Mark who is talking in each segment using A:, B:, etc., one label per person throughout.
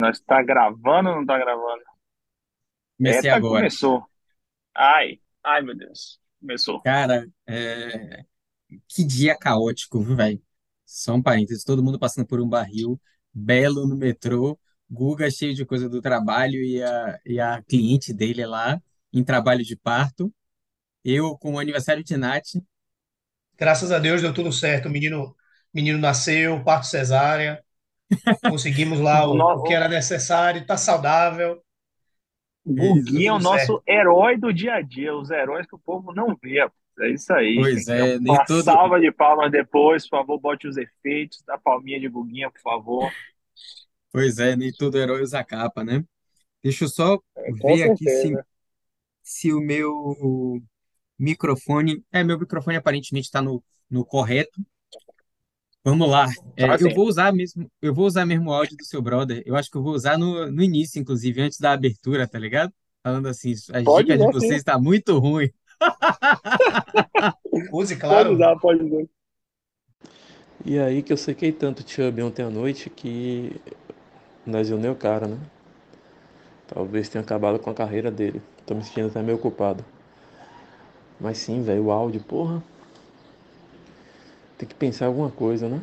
A: Nós tá gravando ou não tá gravando?
B: Comecei
A: Eita,
B: agora.
A: começou. Ai, ai, meu Deus. Começou.
B: Cara, é, que dia caótico, viu, velho? Só um parênteses, todo mundo passando por um barril, Belo no metrô, Guga cheio de coisa do trabalho e a, e a cliente dele lá em trabalho de parto, eu com o aniversário de Nath,
C: Graças a Deus deu tudo certo. O menino, menino nasceu, parto cesárea, conseguimos lá
A: O,
C: o, que era necessário, tá saudável,
A: o
B: é
A: Guguinha é o
C: tudo certo.
A: nosso herói do dia a dia, os heróis que o povo não vê. É isso aí.
B: Pois é, nem
A: uma
B: todo,
A: salva de palmas depois, por favor, bote os efeitos da palminha de Guguinha, por favor.
B: pois é, nem todo herói usa capa, né? Deixa eu só
A: É,
B: ver aqui se, se o meu microfone, é, meu microfone aparentemente está no, no correto. Vamos lá. É, eu
A: assim.
B: vou usar mesmo, eu vou usar mesmo o áudio do seu brother. Eu acho que eu vou usar no, no início, inclusive, antes da abertura, tá ligado? Falando assim, as
A: Pode
B: dicas de vocês estão muito ruim.
C: Use,
A: Pode
C: claro.
A: usar, pode usar.
D: E aí que eu sequei tanto o Chubb ontem à noite que lesionei o cara, né? Talvez tenha acabado com a carreira dele. Tô me sentindo até meio culpado. Mas sim, velho, o áudio, porra. Tem que pensar alguma coisa, né?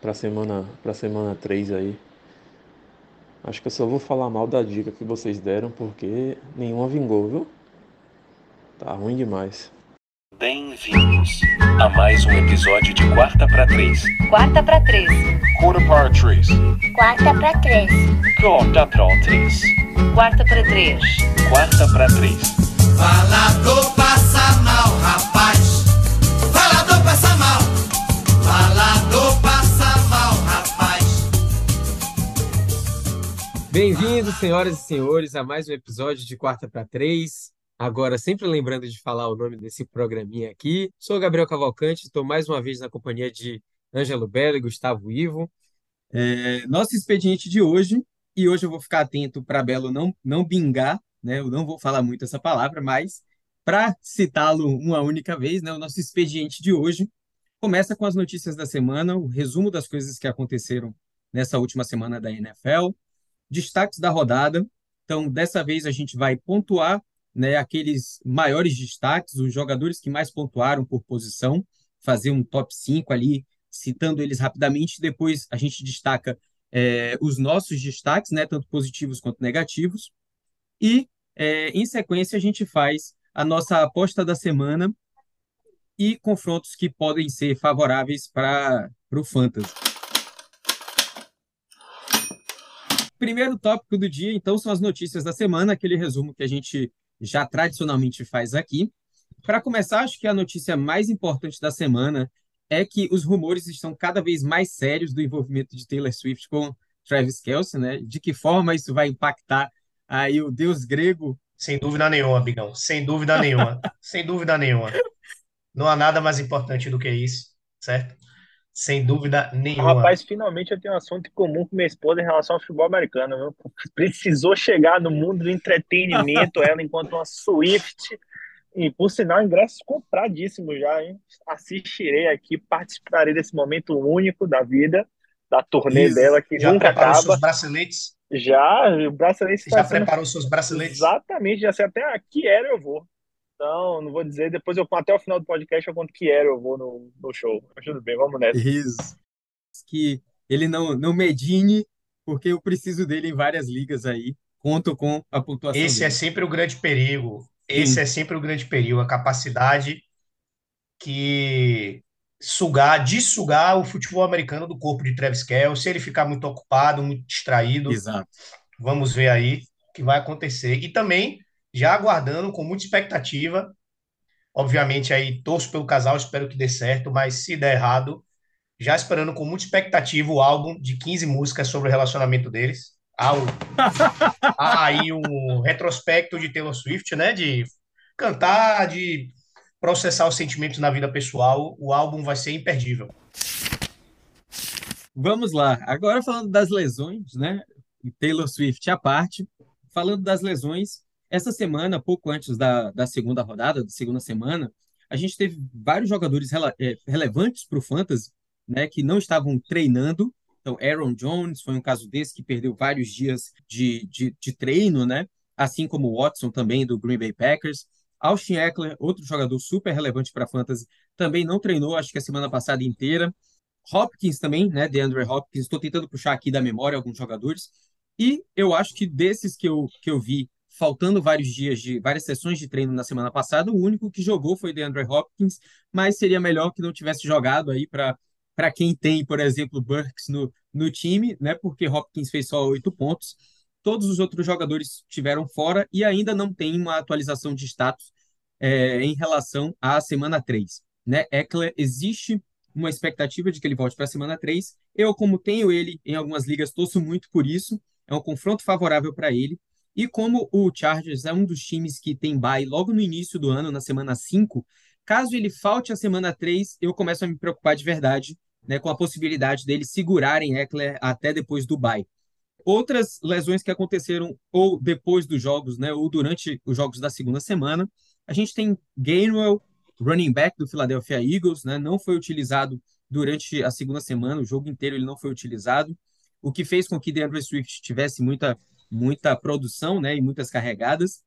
D: Pra semana, pra semana 3 aí. Acho que eu só vou falar mal da dica que vocês deram porque nenhuma vingou, viu? Tá ruim demais.
E: Bem-vindos a mais um episódio de Quarta para Três.
F: Quarta para três.
E: Quarta para Três.
F: Quarta para três.
E: Quarta para Três.
F: Quarta para três.
E: Quarta para Três.
G: Falador passa mal, rapaz.
B: Bem-vindos, senhoras e senhores, a mais um episódio de Quarta para Três. Agora, sempre lembrando de falar o nome desse programinha aqui. Sou Gabriel Cavalcante, estou mais uma vez na companhia de Ângelo Belo e Gustavo Ivo. É, nosso expediente de hoje, e hoje eu vou ficar atento para Belo não, não bingar, né? Eu não vou falar muito essa palavra, mas para citá-lo uma única vez, né? O nosso expediente de hoje começa com as notícias da semana, o resumo das coisas que aconteceram nessa última semana da NFL, destaques da rodada. Então, dessa vez a gente vai pontuar, né, aqueles maiores destaques, os jogadores que mais pontuaram por posição, fazer um top 5 ali, citando eles rapidamente. Depois a gente destaca é, os nossos destaques, né, tanto positivos quanto negativos. E, é, em sequência, a gente faz a nossa aposta da semana e confrontos que podem ser favoráveis para o Fantasy. Primeiro tópico do dia, então, são as notícias da semana, aquele resumo que a gente já tradicionalmente faz aqui. Para começar, acho que a notícia mais importante da semana é que os rumores estão cada vez mais sérios do envolvimento de Taylor Swift com Travis Kelce, né? De que forma isso vai impactar aí o deus grego?
C: Sem dúvida nenhuma, Bigão. Sem dúvida nenhuma. Sem dúvida nenhuma. Não há nada mais importante do que isso, certo? Sem dúvida nenhuma.
A: Rapaz, finalmente eu tenho um assunto em comum com minha esposa em relação ao futebol americano, viu? Precisou chegar no mundo do entretenimento, ela enquanto uma Swift. E, por sinal, ingressos compradíssimos já, hein? Assistirei aqui, participarei desse momento único da vida, da turnê
B: Isso.
A: dela, que
C: Já
A: nunca
C: preparou
A: acaba.
C: seus braceletes?
A: Já, o bracelete
C: Já
A: sendo
C: preparou seus braceletes?
A: Exatamente, já sei até a que era eu vou. Então, não vou dizer, depois eu até o final do podcast eu conto que era eu vou no, no show. Mas tudo bem, vamos nessa.
B: Isso. Que ele não, não medine, porque eu preciso dele em várias ligas aí. Conto com a pontuação
C: Esse é
B: dele.
C: sempre o grande perigo. Esse
B: Sim.
C: é sempre o grande perigo, a capacidade que sugar, de sugar o futebol americano do corpo de Travis Kelce, se ele ficar muito ocupado, muito distraído,
B: Exato.
C: vamos ver aí o que vai acontecer. E também já aguardando com muita expectativa, obviamente aí torço pelo casal, espero que dê certo, mas se der errado, já esperando com muita expectativa o álbum de 15 músicas sobre o relacionamento deles. Há, o- há aí um retrospecto de Taylor Swift, né? De cantar, de processar os sentimentos na vida pessoal. O álbum vai ser imperdível.
B: Vamos lá. Agora falando das lesões, né? Taylor Swift à parte. Falando das lesões, essa semana, pouco antes da, da segunda rodada, da segunda semana, a gente teve vários jogadores rela- eh, relevantes para o Fantasy, né? Que não estavam treinando Então, Aaron Jones foi um caso desse que perdeu vários dias de, de, de treino, né? Assim como o Watson também do Green Bay Packers. Austin Eckler, outro jogador super relevante para fantasy, também não treinou, acho que a semana passada inteira. Hopkins também, né? DeAndre Hopkins, estou tentando puxar aqui da memória alguns jogadores. E eu acho que desses que eu, que eu vi, faltando vários dias de várias sessões de treino na semana passada, o único que jogou foi DeAndre Hopkins, mas seria melhor que não tivesse jogado aí para para quem tem, por exemplo, Burks no, no time, né? Porque Hopkins fez só oito pontos. Todos os outros jogadores estiveram fora e ainda não tem uma atualização de status é, em relação à semana 3. Né? Eckler, existe uma expectativa de que ele volte para a semana 3. Eu, como tenho ele em algumas ligas, torço muito por isso. É um confronto favorável para ele. E como o Chargers é um dos times que tem bye logo no início do ano, na semana 5, caso ele falte a semana 3, eu começo a me preocupar de verdade né, com a possibilidade deles segurarem Eckler até depois do bye. Outras lesões que aconteceram ou depois dos jogos, né, ou durante os jogos da segunda semana, a gente tem Gainwell, running back do Philadelphia Eagles, né, não foi utilizado durante a segunda semana, o jogo inteiro ele não foi utilizado, o que fez com que DeAndre Swift tivesse muita muita produção, né, e muitas carregadas.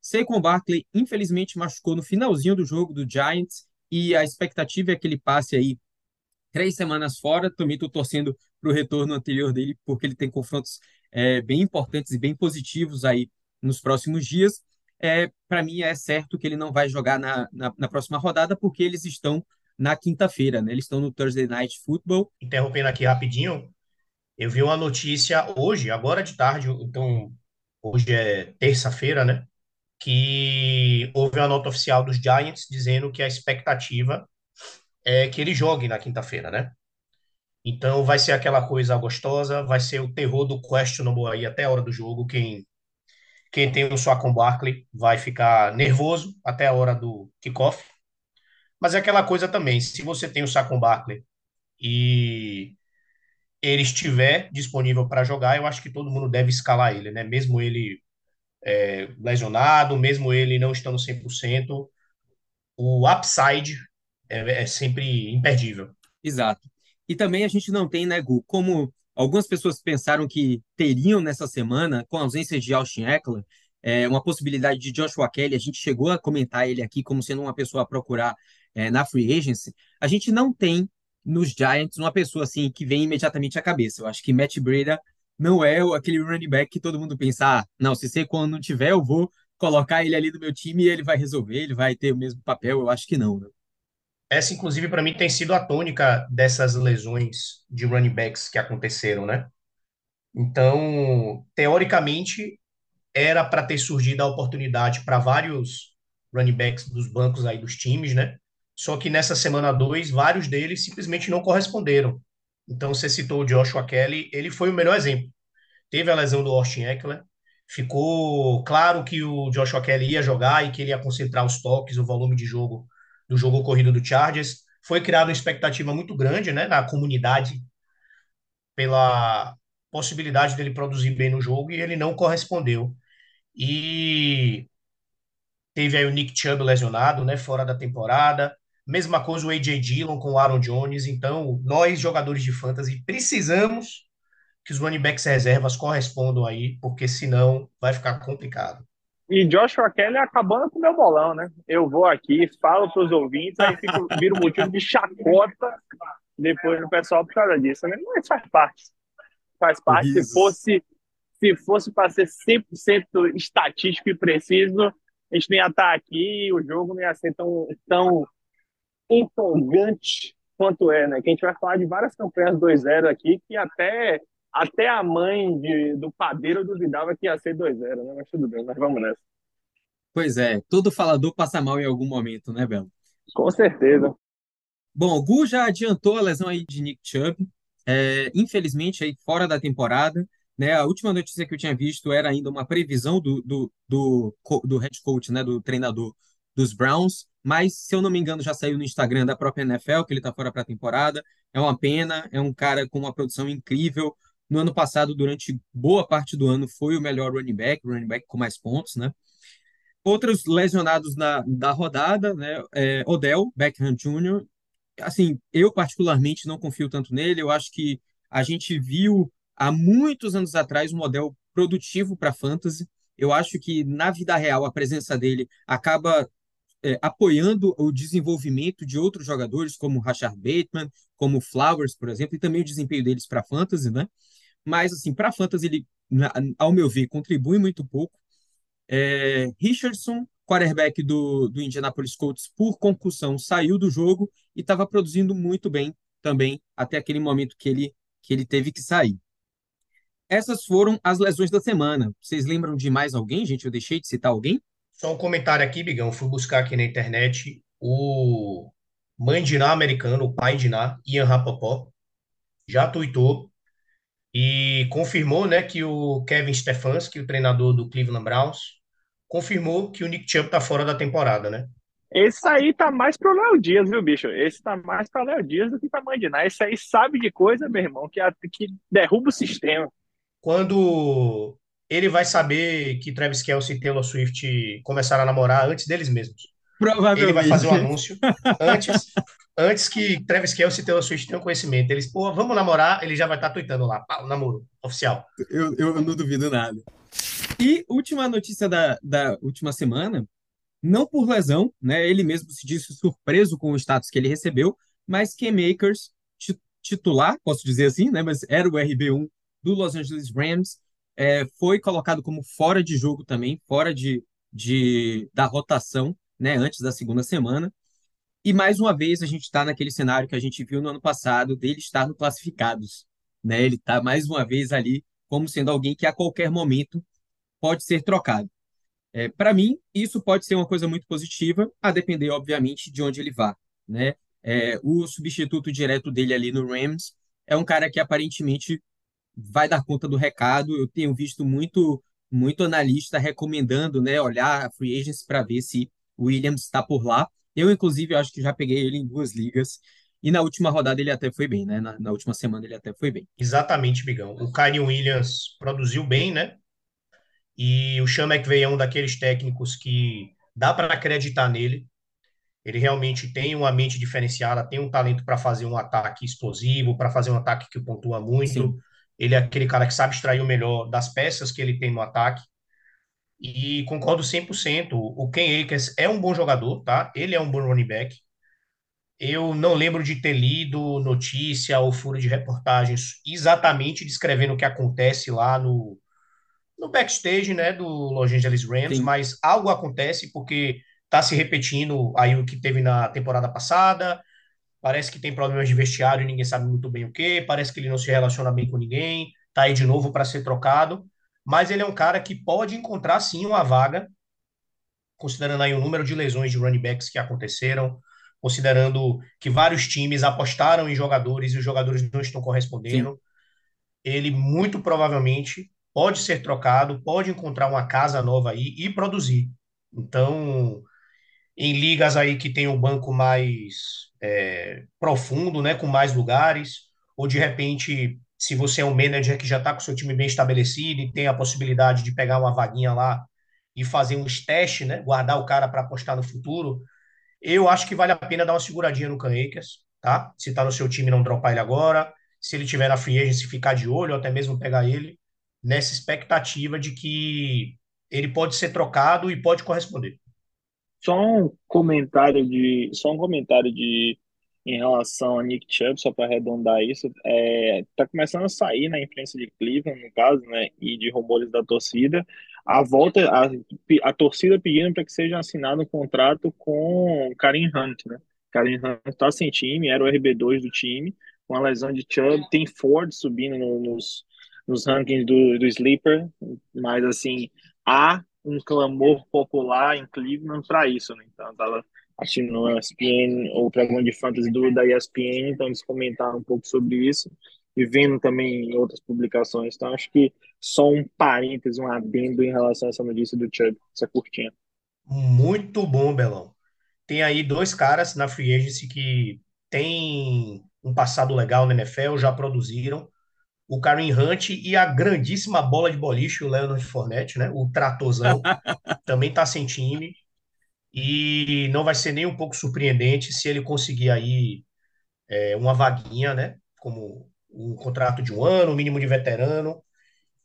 B: Saquon Barkley infelizmente machucou no finalzinho do jogo do Giants e a expectativa é que ele passe aí três semanas fora. Também estou torcendo para o retorno anterior dele, porque ele tem confrontos é, bem importantes e bem positivos aí nos próximos dias. É, para mim, é certo que ele não vai jogar na, na, na próxima rodada, porque eles estão na quinta-feira, né? Eles estão no Thursday Night Football.
C: Interrompendo aqui rapidinho, eu vi uma notícia hoje, agora de tarde, então hoje é terça-feira, né? Que houve uma nota oficial dos Giants dizendo que a expectativa é que ele jogue na quinta-feira, né? Então vai ser aquela coisa gostosa, vai ser o terror do questionable aí até a hora do jogo. Quem, quem tem o Swacon Barkley vai ficar nervoso até a hora do kickoff. Mas é aquela coisa também, se você tem o Swacon Barkley e ele estiver disponível para jogar, eu acho que todo mundo deve escalar ele, né? Mesmo ele é, lesionado, mesmo ele não estando 100%, o upside é, é sempre imperdível.
B: Exato. E também a gente não tem, né, Gu, como algumas pessoas pensaram que teriam nessa semana, com a ausência de Austin Eckler, é, uma possibilidade de Joshua Kelly, a gente chegou a comentar ele aqui como sendo uma pessoa a procurar é, na free agency, a gente não tem nos Giants uma pessoa assim que vem imediatamente à cabeça. Eu acho que Matt Breda não é aquele running back que todo mundo pensa, ah, não, se você quando não tiver, eu vou colocar ele ali do meu time e ele vai resolver, ele vai ter o mesmo papel. Eu acho que não. Né?
C: Essa, inclusive, para mim tem sido a tônica dessas lesões de running backs que aconteceram, né? Então, teoricamente, era para ter surgido a oportunidade para vários running backs dos bancos aí dos times, né? Só que nessa semana 2, vários deles simplesmente não corresponderam. Então, você citou o Joshua Kelly, ele foi o melhor exemplo. Teve a lesão do Austin Eckler, ficou claro que o Joshua Kelly ia jogar e que ele ia concentrar os toques, o volume de jogo do jogo corrido do Chargers. Foi criada uma expectativa muito grande né, na comunidade pela possibilidade dele produzir bem no jogo e ele não correspondeu. E teve aí o Nick Chubb lesionado, né, fora da temporada. Mesma coisa o AJ Dillon com o Aaron Jones. Então, nós, jogadores de fantasy, precisamos que os running backs reservas correspondam aí, porque senão vai ficar complicado.
A: E Joshua Kelly acabando com o meu bolão, né? Eu vou aqui, falo para os ouvintes, aí fico, vira um motivo de chacota depois no pessoal por causa disso, né? Mas faz parte. Faz parte. Isso. Se fosse se fosse para ser 100% estatístico e preciso, a gente não ia estar aqui e o jogo não ia ser tão, tão empolgante quanto é, né? Que a gente vai falar de várias campanhas 2-0 aqui que até até a mãe de, do padeiro duvidava que ia ser 2-0, né? Mas tudo bem, mas vamos nessa.
B: Pois é, todo falador passa mal em algum momento, né, Belo?
A: Com certeza.
B: Bom, o Gu já adiantou a lesão aí de Nick Chubb. É, infelizmente, aí fora da temporada. Né, a última notícia que eu tinha visto era ainda uma previsão do, do, do, do head coach, né, do treinador dos Browns, mas se eu não me engano já saiu no Instagram da própria NFL que ele está fora para a temporada. É uma pena, é um cara com uma produção incrível, no ano passado, durante boa parte do ano, foi o melhor running back, running back com mais pontos, né? Outros lesionados na, da rodada, né? É, Odell Beckham Jr., assim, eu particularmente não confio tanto nele, eu acho que A gente viu há muitos anos atrás um modelo produtivo para fantasy. Eu acho que na vida real a presença dele acaba é, apoiando o desenvolvimento de outros jogadores, como Rashard Bateman, como Flowers, por exemplo, e também o desempenho deles para fantasy, né? Mas assim, para fantasy ele, na, ao meu ver, contribui muito pouco. É, Richardson, quarterback do, do Indianapolis Colts, por concussão, saiu do jogo e estava produzindo muito bem também até aquele momento que ele, que ele teve que sair. Essas foram as lesões da semana. Vocês lembram de mais alguém, gente? Eu deixei de citar alguém?
C: Só um comentário aqui, Bigão. Fui buscar aqui na internet o mãe de Ná americano, o pai de Ná, Ian Rapopó, já tuitou e confirmou, né, que o Kevin Stefanski, o treinador do Cleveland Browns, confirmou que o Nick Chubb tá fora da temporada, né?
A: Esse aí tá mais pro Léo Dias, viu, bicho? Esse tá mais pra Léo Dias do que pra Mandinar. Esse aí sabe de coisa, meu irmão, que, que derruba o sistema.
C: Quando ele vai saber que Travis Kelce e Taylor Swift começaram a namorar antes deles mesmos.
B: Provavelmente.
C: Ele vai fazer um anúncio antes, antes que Travis Kelce e Taylor Swift tenham conhecimento. Eles, pô, vamos namorar, ele já vai estar tá tweetando lá, pá, namoro oficial.
B: Eu, eu não duvido nada. E última notícia da, da última semana, não por lesão, né? Ele mesmo se disse surpreso com o status que ele recebeu, mas Cam Makers, titular, posso dizer assim, né? Mas era o RB1 do Los Angeles Rams, é, foi colocado como fora de jogo também, fora de, de da rotação, né? Antes da segunda semana. E mais uma vez a gente está naquele cenário que a gente viu no ano passado dele estar no classificados, né? Ele está mais uma vez ali como sendo alguém que a qualquer momento pode ser trocado. É, Para mim, isso pode ser uma coisa muito positiva, a depender, obviamente, de onde ele vá. Né? É, o substituto direto dele ali no Rams é um cara que aparentemente vai dar conta do recado. Eu tenho visto muito muito analista recomendando, né, olhar a free agents para ver se o Williams está por lá. Eu, inclusive, acho que já peguei ele em duas ligas. E na última rodada ele até foi bem, né? Na, na última semana ele até foi bem.
C: Exatamente, Bigão. O Kyrie Williams produziu bem, né? E o Sean McVay é um daqueles técnicos que dá para acreditar nele. Ele realmente tem uma mente diferenciada, tem um talento para fazer um ataque explosivo, para fazer um ataque que pontua muito. Sim. Ele é aquele cara que sabe extrair o melhor das peças que ele tem no ataque. E concordo 100%. O Ken Akers é um bom jogador, tá? Ele é um bom running back. Eu não lembro de ter lido notícia ou furo de reportagens exatamente descrevendo o que acontece lá no, no backstage, né, do Los Angeles Rams, Sim. mas algo acontece porque tá se repetindo aí o que teve na temporada passada. Parece que tem problemas de vestiário e ninguém sabe muito bem o que. Parece que ele não se relaciona bem com ninguém. Tá aí de novo para ser trocado. Mas ele é um cara que pode encontrar sim uma vaga, considerando aí o número de lesões de running backs que aconteceram, considerando que vários times apostaram em jogadores e os jogadores não estão correspondendo. Sim. Ele muito provavelmente pode ser trocado, pode encontrar uma casa nova aí e produzir. Então, em ligas aí que tem um banco mais é, profundo, né, com mais lugares, ou de repente, se você é um manager que já está com seu time bem estabelecido e tem a possibilidade de pegar uma vaguinha lá e fazer uns testes, né, guardar o cara para apostar no futuro, eu acho que vale a pena dar uma seguradinha no Canecas, tá? Se está no seu time, não dropar ele agora. Se ele tiver na free agency, ficar de olho, ou até mesmo pegar ele nessa expectativa de que ele pode ser trocado e pode corresponder.
A: Só um comentário de, só um comentário de em relação a Nick Chubb, só para arredondar isso, é, tá começando a sair na imprensa de Cleveland, no caso, né, e de rumores da torcida, a volta, a, a torcida pedindo para que seja assinado um contrato com Karim Hunt, né? Karim Hunt está sem time, era o RB2 do time, com a lesão de Chubb, tem Ford subindo no, nos, nos rankings do, do Sleeper, mas assim, há um clamor popular em Cleveland para isso, né? Então, tava assistindo no ESPN ou programa de fantasy do da ESPN, então eles comentaram um pouco sobre isso e vendo também em outras publicações. Então, acho que só um parênteses, um adendo em relação a essa notícia do Chubb, essa curtinha.
C: Muito bom, Belão. Tem aí dois caras na free agency que têm um passado legal na NFL, já produziram o Karim Hunt e a grandíssima bola de boliche, o Leonard Fournette, né? O tratozão, também tá sem time. E não vai ser nem um pouco surpreendente se ele conseguir aí é, uma vaguinha, né? Como um contrato de um ano, mínimo de veterano,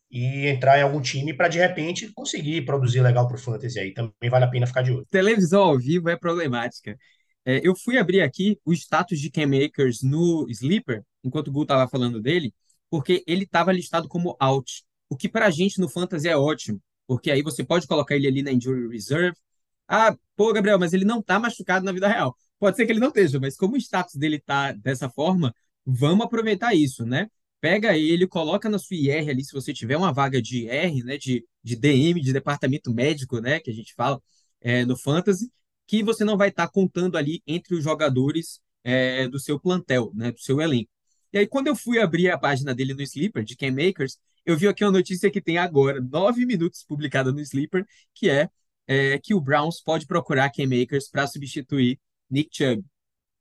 C: e entrar em algum time para de repente conseguir produzir legal para o Fantasy aí. Também vale a pena ficar de olho.
B: Televisão ao vivo é problemática. É, eu fui abrir aqui o status de Cam Akers no Sleeper, enquanto o Gu estava falando dele, porque ele estava listado como out, o que para a gente no Fantasy é ótimo, porque aí você pode colocar ele ali na Injury Reserve. Ah, pô, Gabriel, mas ele não está machucado na vida real. Pode ser que ele não esteja, mas como o status dele está dessa forma, vamos aproveitar isso, né? Pega ele, coloca na sua IR ali, se você tiver uma vaga de IR, né, de, de DM, de departamento médico, né, que a gente fala é, no Fantasy, que você não vai estar tá contando ali entre os jogadores é, do seu plantel, né, do seu elenco. E aí, quando eu fui abrir a página dele no Sleeper, de Cam Makers, eu vi aqui uma notícia que tem agora, nove minutos, publicada no Sleeper, que é, é que o Browns pode procurar Cam Makers para substituir Nick Chubb.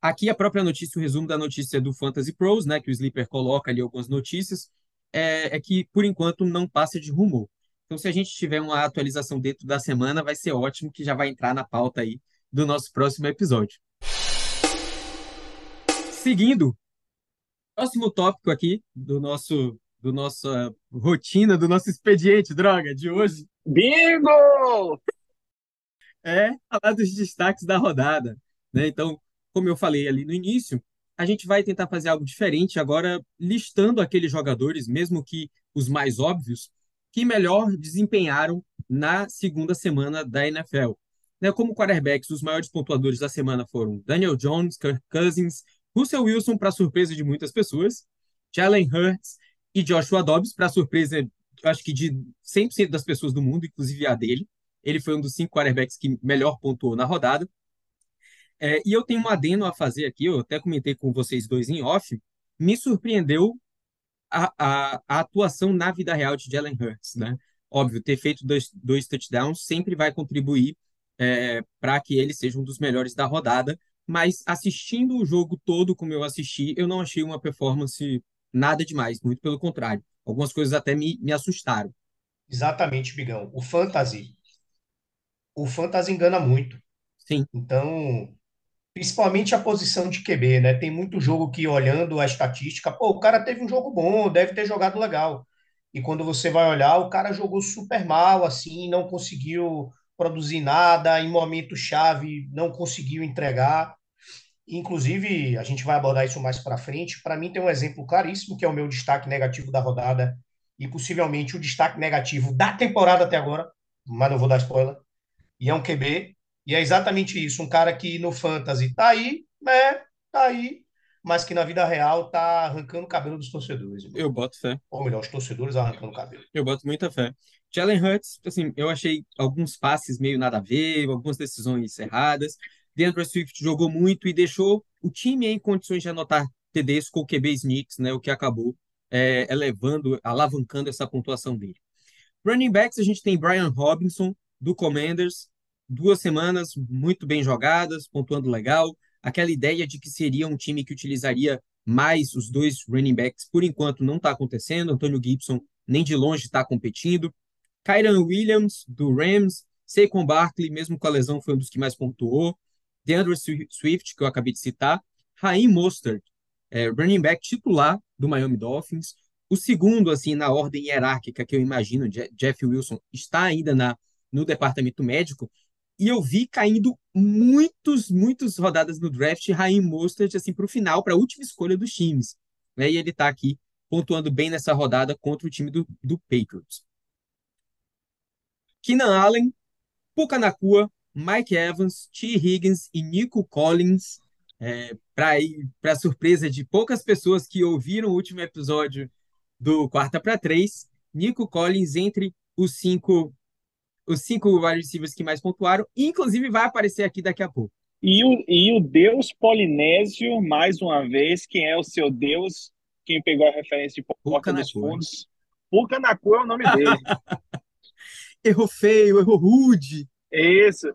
B: Aqui a própria notícia, o resumo da notícia do Fantasy Pros, né, que o Sleeper coloca ali algumas notícias, é, é, que por enquanto não passa de rumor. Então, se a gente tiver uma atualização dentro da semana, vai ser ótimo, que já vai entrar na pauta aí do nosso próximo episódio. Seguindo, próximo tópico aqui do nosso do nossa rotina, do nosso expediente, droga, de hoje.
A: Bingo!
B: É falar dos destaques da rodada. Né? Então, como eu falei ali no início, a gente vai tentar fazer algo diferente agora, listando aqueles jogadores, mesmo que os mais óbvios, que melhor desempenharam na segunda semana da NFL. Né? Como quarterbacks, os maiores pontuadores da semana foram Daniel Jones, Kirk Cousins, Russell Wilson, para surpresa de muitas pessoas, Jalen Hurts e Joshua Dobbs, para surpresa, acho que de 100% das pessoas do mundo, inclusive a dele. Ele foi um dos cinco quarterbacks que melhor pontuou na rodada. É, e eu tenho um adendo a fazer aqui, eu até comentei com vocês dois em off, me surpreendeu a, a, a atuação na vida real de Jalen Hurts, né? Óbvio, ter feito dois, dois touchdowns sempre vai contribuir é, para que ele seja um dos melhores da rodada, mas assistindo o jogo todo como eu assisti, eu não achei uma performance nada demais, muito pelo contrário. Algumas coisas até me, me assustaram.
C: Exatamente, Bigão. O fantasy, o fantasy engana muito.
B: Sim.
C: Então, principalmente a posição de QB, né? Tem muito jogo que olhando a estatística, pô, o cara teve um jogo bom, deve ter jogado legal. E quando você vai olhar, o cara jogou super mal, assim, não conseguiu produzir nada, em momento chave não conseguiu entregar. Inclusive, a gente vai abordar isso mais para frente. Para mim, tem um exemplo claríssimo, que é o meu destaque negativo da rodada e possivelmente o destaque negativo da temporada até agora, mas não vou dar spoiler. E é um QB, e é exatamente isso. Um cara que no Fantasy tá aí, né? Tá aí, mas que na vida real tá arrancando o cabelo dos torcedores.
B: Eu boto fé.
C: Ou melhor, os torcedores arrancando o cabelo.
B: Eu boto muita fé. Jalen Hurts, assim, eu achei alguns passes meio nada a ver, algumas decisões erradas. DeAndre Swift jogou muito e deixou o time em condições de anotar TDs com o QB Sneaks, né, o que acabou é, elevando, alavancando essa pontuação dele. Running backs, a gente tem Brian Robinson, do Commanders, duas semanas muito bem jogadas, pontuando legal. Aquela ideia de que seria um time que utilizaria mais os dois running backs, por enquanto não está acontecendo. Antônio Gibson nem de longe está competindo. Kyron Williams, do Rams, Saquon Barkley, mesmo com a lesão, foi um dos que mais pontuou. DeAndre Swift, que eu acabei de citar, Raheem Mostert, é, running back titular do Miami Dolphins. O segundo, assim, na ordem hierárquica que eu imagino, Jeff Wilson, está ainda na, no departamento médico. E eu vi caindo muitos, muitas rodadas no draft Raheem Mostert, assim, para o final, para a última escolha dos times. Né? E ele está aqui pontuando bem nessa rodada contra o time do, do Patriots. Keenan Allen, Puka Nakua, Mike Evans, T. Higgins e Nico Collins, é, para surpresa de poucas pessoas que ouviram o último episódio do Quarta para Três, Nico Collins entre os cinco os cinco wide receivers que mais pontuaram, inclusive vai aparecer aqui daqui a pouco.
A: E o, e o Deus Polinésio, mais uma vez, quem é o seu Deus? Quem pegou a referência de Porta dos Fundos? Pucanacu é o nome dele.
B: errou feio, errou rude.
A: Isso.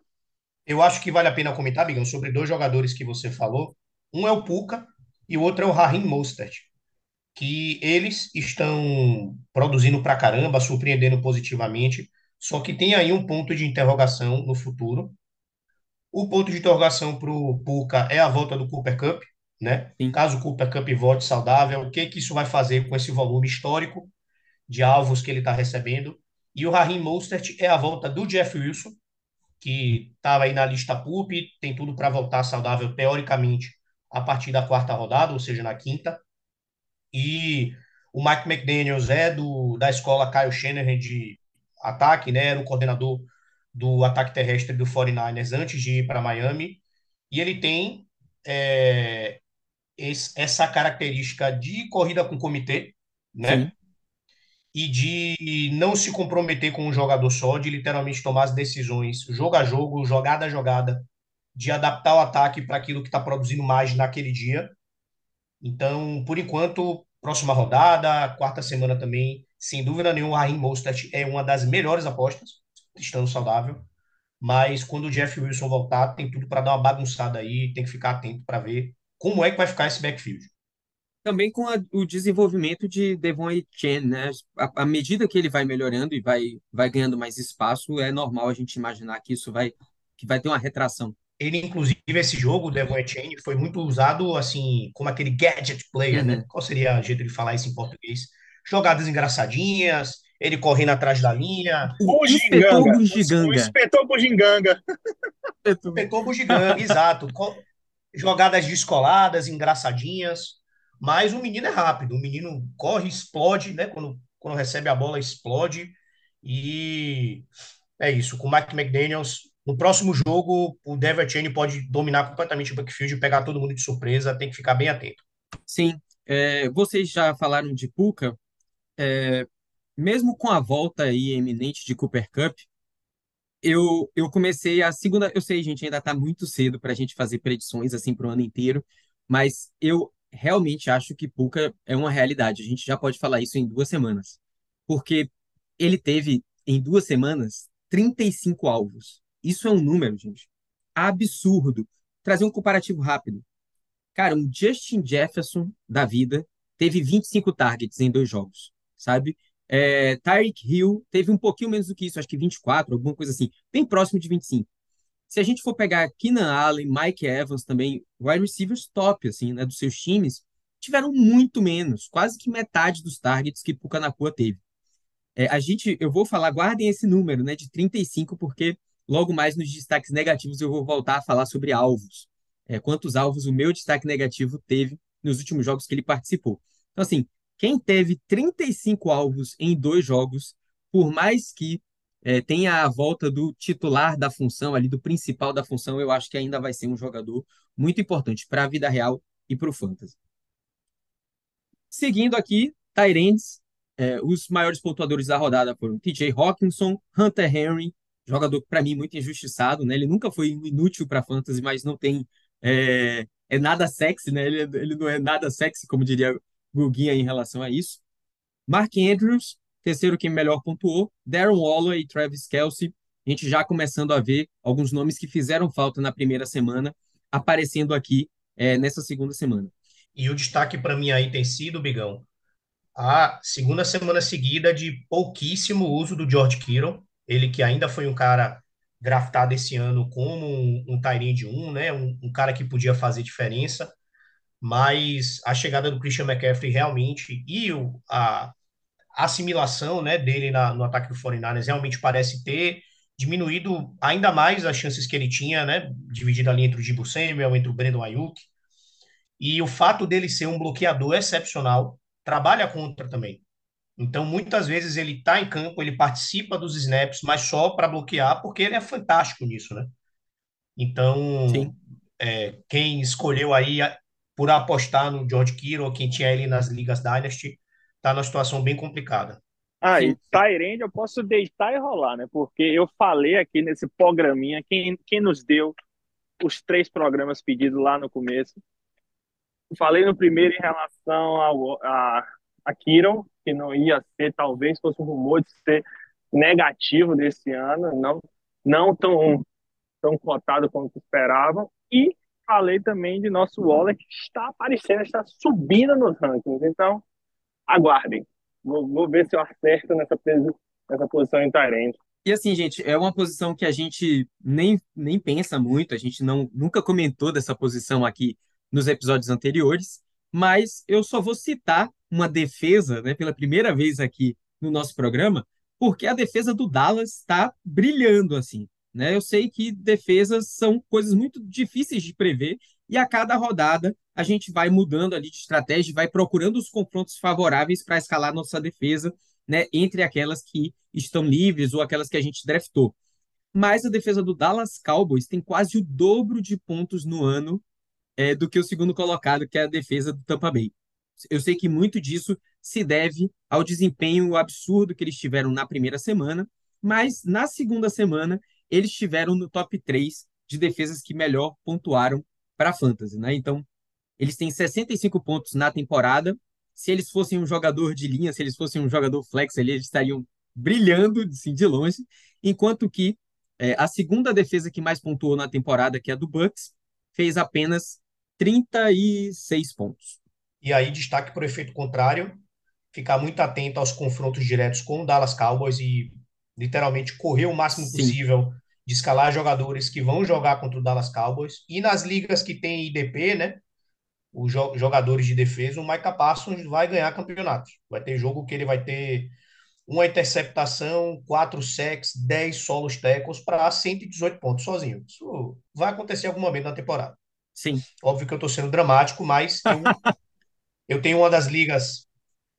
C: Eu acho que vale a pena comentar, Bigão, sobre dois jogadores que você falou. Um é o Puka e o outro é o Raheem Mostert, que eles estão produzindo pra caramba, surpreendendo positivamente, só que tem aí um ponto de interrogação no futuro. O ponto de interrogação para o Puka é a volta do Cooper Cup, né?
B: Sim.
C: Caso o Cooper Cup volte saudável, o que que isso vai fazer com esse volume histórico de alvos que ele está recebendo? E o Raheem Mostert é a volta do Jeff Wilson, que estava aí na lista PUP, tem tudo para voltar saudável teoricamente a partir da quarta rodada, ou seja, na quinta. E o Mike McDaniels é do, da escola Kyle Shanahan de ataque, né? Era o coordenador do ataque terrestre do 49ers antes de ir para Miami. E ele tem é, esse, essa característica de corrida com comitê, né?
B: Sim.
C: E de não se comprometer com um jogador só, de literalmente tomar as decisões jogo a jogo, jogada a jogada, de adaptar o ataque para aquilo que está produzindo mais naquele dia. Então, por enquanto, próxima rodada, quarta semana também, sem dúvida nenhuma, o Raheem Mostert é uma das melhores apostas, estando saudável. Mas quando o Jeff Wilson voltar, tem tudo para dar uma bagunçada aí, tem que ficar atento para ver como é que vai ficar esse backfield.
B: Também com a- o desenvolvimento de Devon Chen, né? À à medida que ele vai melhorando e vai, vai ganhando mais espaço, é normal a gente imaginar que isso vai, que vai ter uma retração.
C: Ele, inclusive, esse jogo, o Devon Etienne, foi muito usado, assim, como aquele gadget player,
B: Uhum.
C: né? Qual seria o jeito de falar isso em português? Jogadas engraçadinhas, ele correndo atrás da linha,
B: O
A: O
B: inspetor
A: Giganga. O
B: Bugiganga.
A: inspetor Bugiganga.
C: Petou bugiganga, exato. Jogadas descoladas, engraçadinhas. Mas o menino é rápido. O menino corre, explode, né? Quando, quando recebe a bola, explode. E é isso. Com o Mike McDaniels, no próximo jogo, o Dever Cheney pode dominar completamente o backfield pegar todo mundo de surpresa. Tem que ficar bem atento.
B: Sim, é, vocês já falaram de Puka, é, mesmo com a volta aí eminente de Cooper Cup, eu, eu comecei a segunda. Eu sei, gente, ainda está muito cedo para a gente fazer predições assim para o ano inteiro, mas eu realmente acho que Puka é uma realidade. A gente já pode falar isso em duas semanas, porque ele teve em duas semanas 35 alvos. Isso é um número, gente, absurdo. Trazer um comparativo rápido. Cara, um Justin Jefferson da vida teve 25 targets em dois jogos, sabe? É, Tyreek Hill teve um pouquinho menos do que isso, acho que 24, alguma coisa assim, bem próximo de 25. Se a gente for pegar Keenan Allen, Mike Evans também, wide receivers top, assim, né, dos seus times, tiveram muito menos, quase que metade dos targets que Puka Nakua teve. É, a gente, eu vou falar, guardem esse número, né, de 35, porque logo mais nos destaques negativos eu vou voltar a falar sobre alvos. É, quantos alvos o meu destaque negativo teve nos últimos jogos que ele participou. Então, assim, quem teve 35 alvos em dois jogos, por mais que é, tenha a volta do titular da função, ali do principal da função, eu acho que ainda vai ser um jogador muito importante para a vida real e para o fantasy. Seguindo aqui, Tyrands, é, os maiores pontuadores da rodada foram TJ Hawkinson, Hunter Henry, jogador para mim muito injustiçado, né? Ele nunca foi inútil para fantasy, mas não tem é, é nada sexy, né? Ele, ele não é nada sexy, como diria Guguinha em relação a isso. Mark Andrews, terceiro que melhor pontuou, Darren Waller e Travis Kelce. A gente já começando a ver alguns nomes que fizeram falta na primeira semana aparecendo aqui é, nessa segunda semana.
C: E o destaque para mim aí tem sido, Bigão, a segunda semana seguida de pouquíssimo uso do George Kittle, ele que ainda foi um cara draftado esse ano como um, um Tyrande 1, né? Um, um, cara que podia fazer diferença, mas a chegada do Christian McCaffrey realmente e o, a, a assimilação né, dele na, no ataque do 49ers realmente parece ter diminuído ainda mais as chances que ele tinha, né? Dividido ali entre o Dibu Samuel, entre o Brandon Ayuk. E o fato dele ser um bloqueador excepcional trabalha contra também. Então, muitas vezes ele está em campo, ele participa dos snaps, mas só para bloquear, porque ele é fantástico nisso, né? Então, é, quem escolheu aí por apostar no George Kittle, quem tinha ele nas ligas Dynasty, está numa situação bem complicada.
A: Ah, e Tyrande eu posso deitar e rolar, né? Porque eu falei aqui nesse programinha, quem, quem nos deu os três programas pedidos lá no começo, Falei no primeiro em relação ao, a, a Kiron, que não ia ser, talvez fosse um rumor de ser negativo desse ano, não, não tão, tão cotado quanto esperavam. E falei também de nosso Waller, que está aparecendo, está subindo nos rankings. Então, aguardem. Vou, vou ver se eu acerto nessa, nessa posição em Tyrande.
B: E assim, gente, é uma posição que a gente nem, nem pensa muito, a gente não, nunca comentou dessa posição aqui nos episódios anteriores, mas eu só vou citar uma defesa, né, pela primeira vez aqui no nosso programa, porque a defesa do Dallas está brilhando assim. Né? Eu sei que defesas são coisas muito difíceis de prever e a cada rodada a gente vai mudando ali de estratégia, vai procurando os confrontos favoráveis para escalar nossa defesa, né, entre aquelas que estão livres ou aquelas que a gente draftou. Mas a defesa do Dallas Cowboys tem quase o dobro de pontos no ano é, do que o segundo colocado, que é a defesa do Tampa Bay. Eu sei que muito disso se deve ao desempenho absurdo que eles tiveram na primeira semana, mas na segunda semana eles estiveram no top 3 de defesas que melhor pontuaram para Fantasy, né? Então, eles têm 65 pontos na temporada. Se eles fossem um jogador de linha, se eles fossem um jogador flex, eles estariam brilhando assim, de longe, enquanto que é, a segunda defesa que mais pontuou na temporada, que é a do Bucks, fez apenas 36 pontos.
C: E aí, destaque por efeito contrário, ficar muito atento aos confrontos diretos com o Dallas Cowboys e literalmente correr o máximo
B: Sim.
C: possível de escalar jogadores que vão jogar contra o Dallas Cowboys. E nas ligas que tem IDP, né? Os jo- jogadores de defesa, o Micah Parsons vai ganhar campeonatos. Vai ter jogo que ele vai ter uma interceptação, quatro sacks, 10 solos tackles para 118 pontos sozinho. Isso vai acontecer em algum momento na temporada.
B: Sim,
C: Óbvio que eu estou sendo dramático, mas eu, eu tenho uma das ligas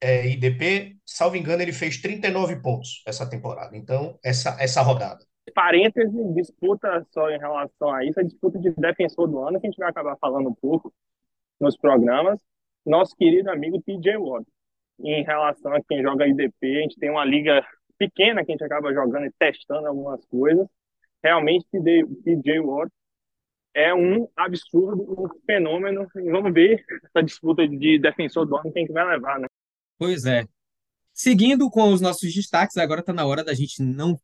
C: é, IDP, salvo engano, ele fez 39 pontos essa temporada. Então, essa, essa rodada.
A: Parêntese, disputa só em relação a isso, a disputa de defensor do ano, que a gente vai acabar falando um pouco nos programas. Nosso querido amigo TJ Watt. Em relação a quem joga IDP, a gente tem uma liga pequena que a gente acaba jogando e testando algumas coisas. Realmente, TJ Watt é um absurdo, um fenômeno. Vamos ver essa disputa de defensor do ano, quem que vai levar, né?
B: Pois é. Seguindo com os nossos destaques, agora está na hora da gente não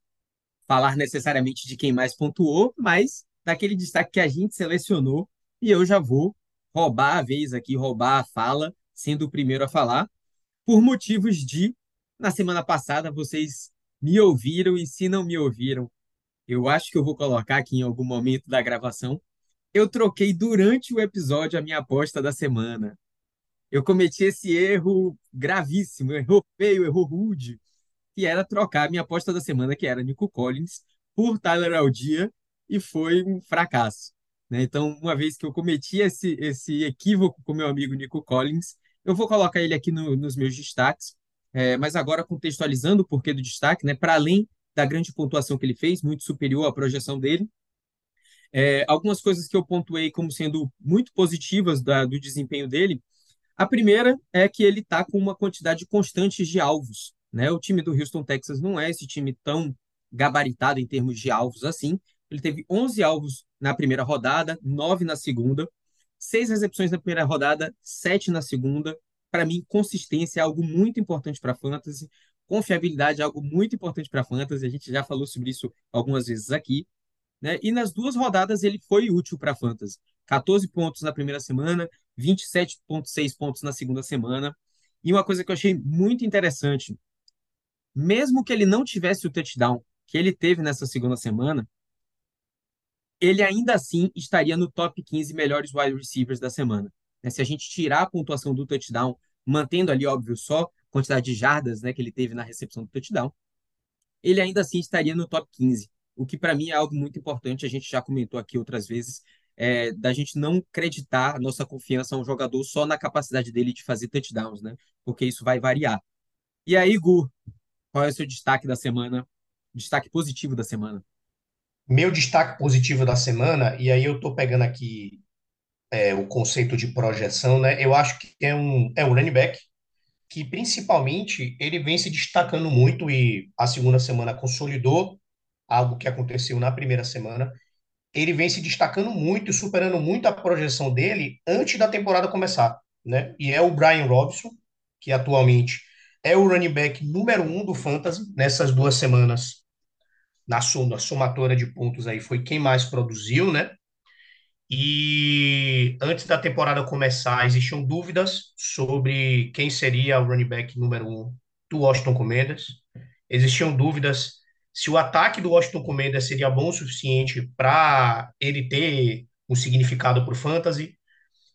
B: falar necessariamente de quem mais pontuou, mas daquele destaque que a gente selecionou. E eu já vou roubar a vez aqui, roubar a fala, sendo o primeiro a falar, por motivos de, na semana passada, vocês me ouviram, e se não me ouviram, eu acho que eu vou colocar aqui em algum momento da gravação. Eu troquei durante o episódio a minha aposta da semana. Eu cometi esse erro gravíssimo, errou feio, errou rude, que era trocar a minha aposta da semana, que era Nico Collins, por Tyler Aldia, e foi um fracasso. né? Então, uma vez que eu cometi esse, esse equívoco com meu amigo Nico Collins, eu vou colocar ele aqui no- nos meus destaques, é, mas agora contextualizando o porquê do destaque, né? Para além da grande pontuação que ele fez, muito superior à projeção dele, é, algumas coisas que eu pontuei como sendo muito positivas da- do desempenho dele. A primeira é que ele está com uma quantidade constante de alvos. Né? O time do Houston Texas não é esse time tão gabaritado em termos de alvos assim. Ele teve 11 alvos na primeira rodada, 9 na segunda, 6 recepções na primeira rodada, 7 na segunda. Para mim, consistência é algo muito importante para fantasy. Confiabilidade é algo muito importante para fantasy. A gente já falou sobre isso algumas vezes aqui né? E nas duas rodadas ele foi útil para Fantasy. 14 pontos na primeira semana, 27,6 pontos na segunda semana. E uma coisa que eu achei muito interessante, mesmo que ele não tivesse o touchdown que ele teve nessa segunda semana, ele ainda assim estaria no top 15 melhores wide receivers da semana. né? Se a gente tirar a pontuação do touchdown, mantendo ali, óbvio, só a quantidade de jardas né, que ele teve na recepção do touchdown, ele ainda assim estaria no top 15 o que para mim é algo muito importante, a gente já comentou aqui outras vezes, é, da gente não acreditar nossa confiança a um jogador só na capacidade dele de fazer touchdowns, né? Porque isso vai variar. E aí, Gu, qual é o seu destaque da semana? Destaque positivo da semana?
C: Meu destaque positivo da semana, e aí eu tô pegando aqui é, o conceito de projeção, né? Eu acho que é um, é um running back que principalmente ele vem se destacando muito e a segunda semana consolidou algo que aconteceu na primeira semana. Ele vem se destacando muito superando muito a projeção dele antes da temporada começar, né? E é o Brian Robinson, que atualmente é o running back número um do Fantasy nessas duas semanas. Na soma, somatória de pontos aí foi quem mais produziu, né? E antes da temporada começar, existiam dúvidas sobre quem seria o running back número um do Washington Commanders. Existiam dúvidas se o ataque do Washington Commanders seria bom o suficiente para ele ter um significado para o fantasy.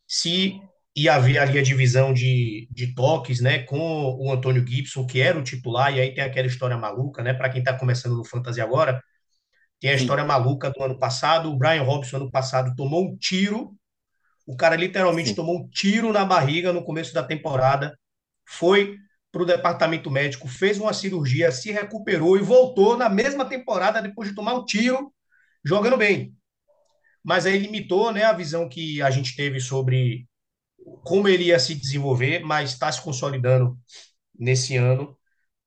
C: se ia haver ali a divisão de, de toques, né, com o Antônio Gibson, que era o titular, e aí tem aquela história maluca, né, para quem está começando no Fantasy agora, tem a
B: Sim.
C: história maluca do ano passado, o Brian Robson ano passado tomou um tiro, o cara literalmente
B: Sim.
C: tomou um tiro na barriga no começo da temporada, foi para o departamento médico, fez uma cirurgia, se recuperou e voltou na mesma temporada depois de tomar um tiro, jogando bem. Mas aí limitou, né, a visão que a gente teve sobre como ele ia se desenvolver, mas está se consolidando nesse ano.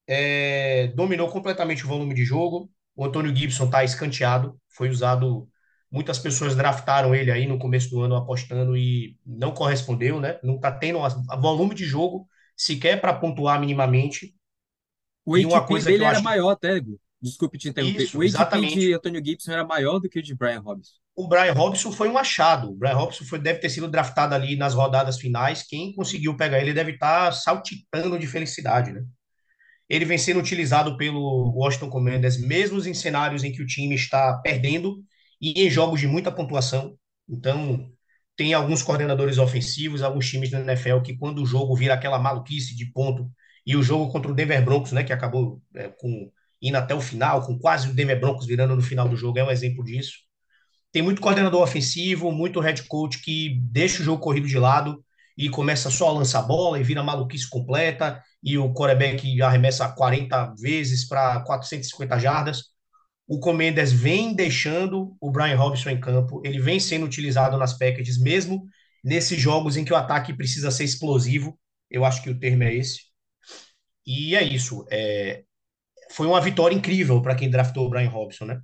C: É, dominou completamente o volume de jogo. O Antônio Gibson está escanteado, foi usado. Muitas pessoas draftaram ele aí no começo do ano apostando e não correspondeu, né? Não está tendo volume de jogo sequer para pontuar minimamente.
B: O
C: E uma coisa
B: dele
C: eu
B: era
C: acho-
B: maior até, Gu. Desculpe te interromper.
C: Isso,
B: o
C: exatamente.
B: de Antônio Gibson era maior do que o de Brian Robinson.
C: o Brian Robson foi um achado. O Brian Robson foi, deve ter sido draftado ali nas rodadas finais. Quem conseguiu pegar ele deve estar saltitando de felicidade, né? Ele vem sendo utilizado pelo Washington Commanders, mesmo em cenários em que o time está perdendo e em jogos de muita pontuação. Então, tem alguns coordenadores ofensivos, alguns times na NFL que, quando o jogo vira aquela maluquice de ponto, e o jogo contra o Denver Broncos, né, que acabou é, com indo até o final, com quase o Denver Broncos virando no final do jogo, é um exemplo disso tem muito coordenador ofensivo, muito head coach que deixa o jogo corrido de lado e começa só a lançar bola e vira maluquice completa, e o quarterback arremessa 40 vezes para 450 jardas. O Commanders vem deixando o Brian Robinson em campo, ele vem sendo utilizado nas packages, mesmo nesses jogos em que o ataque precisa ser explosivo, eu acho que o termo é esse. E é isso. É, foi uma vitória incrível para quem draftou o Brian Robinson, né?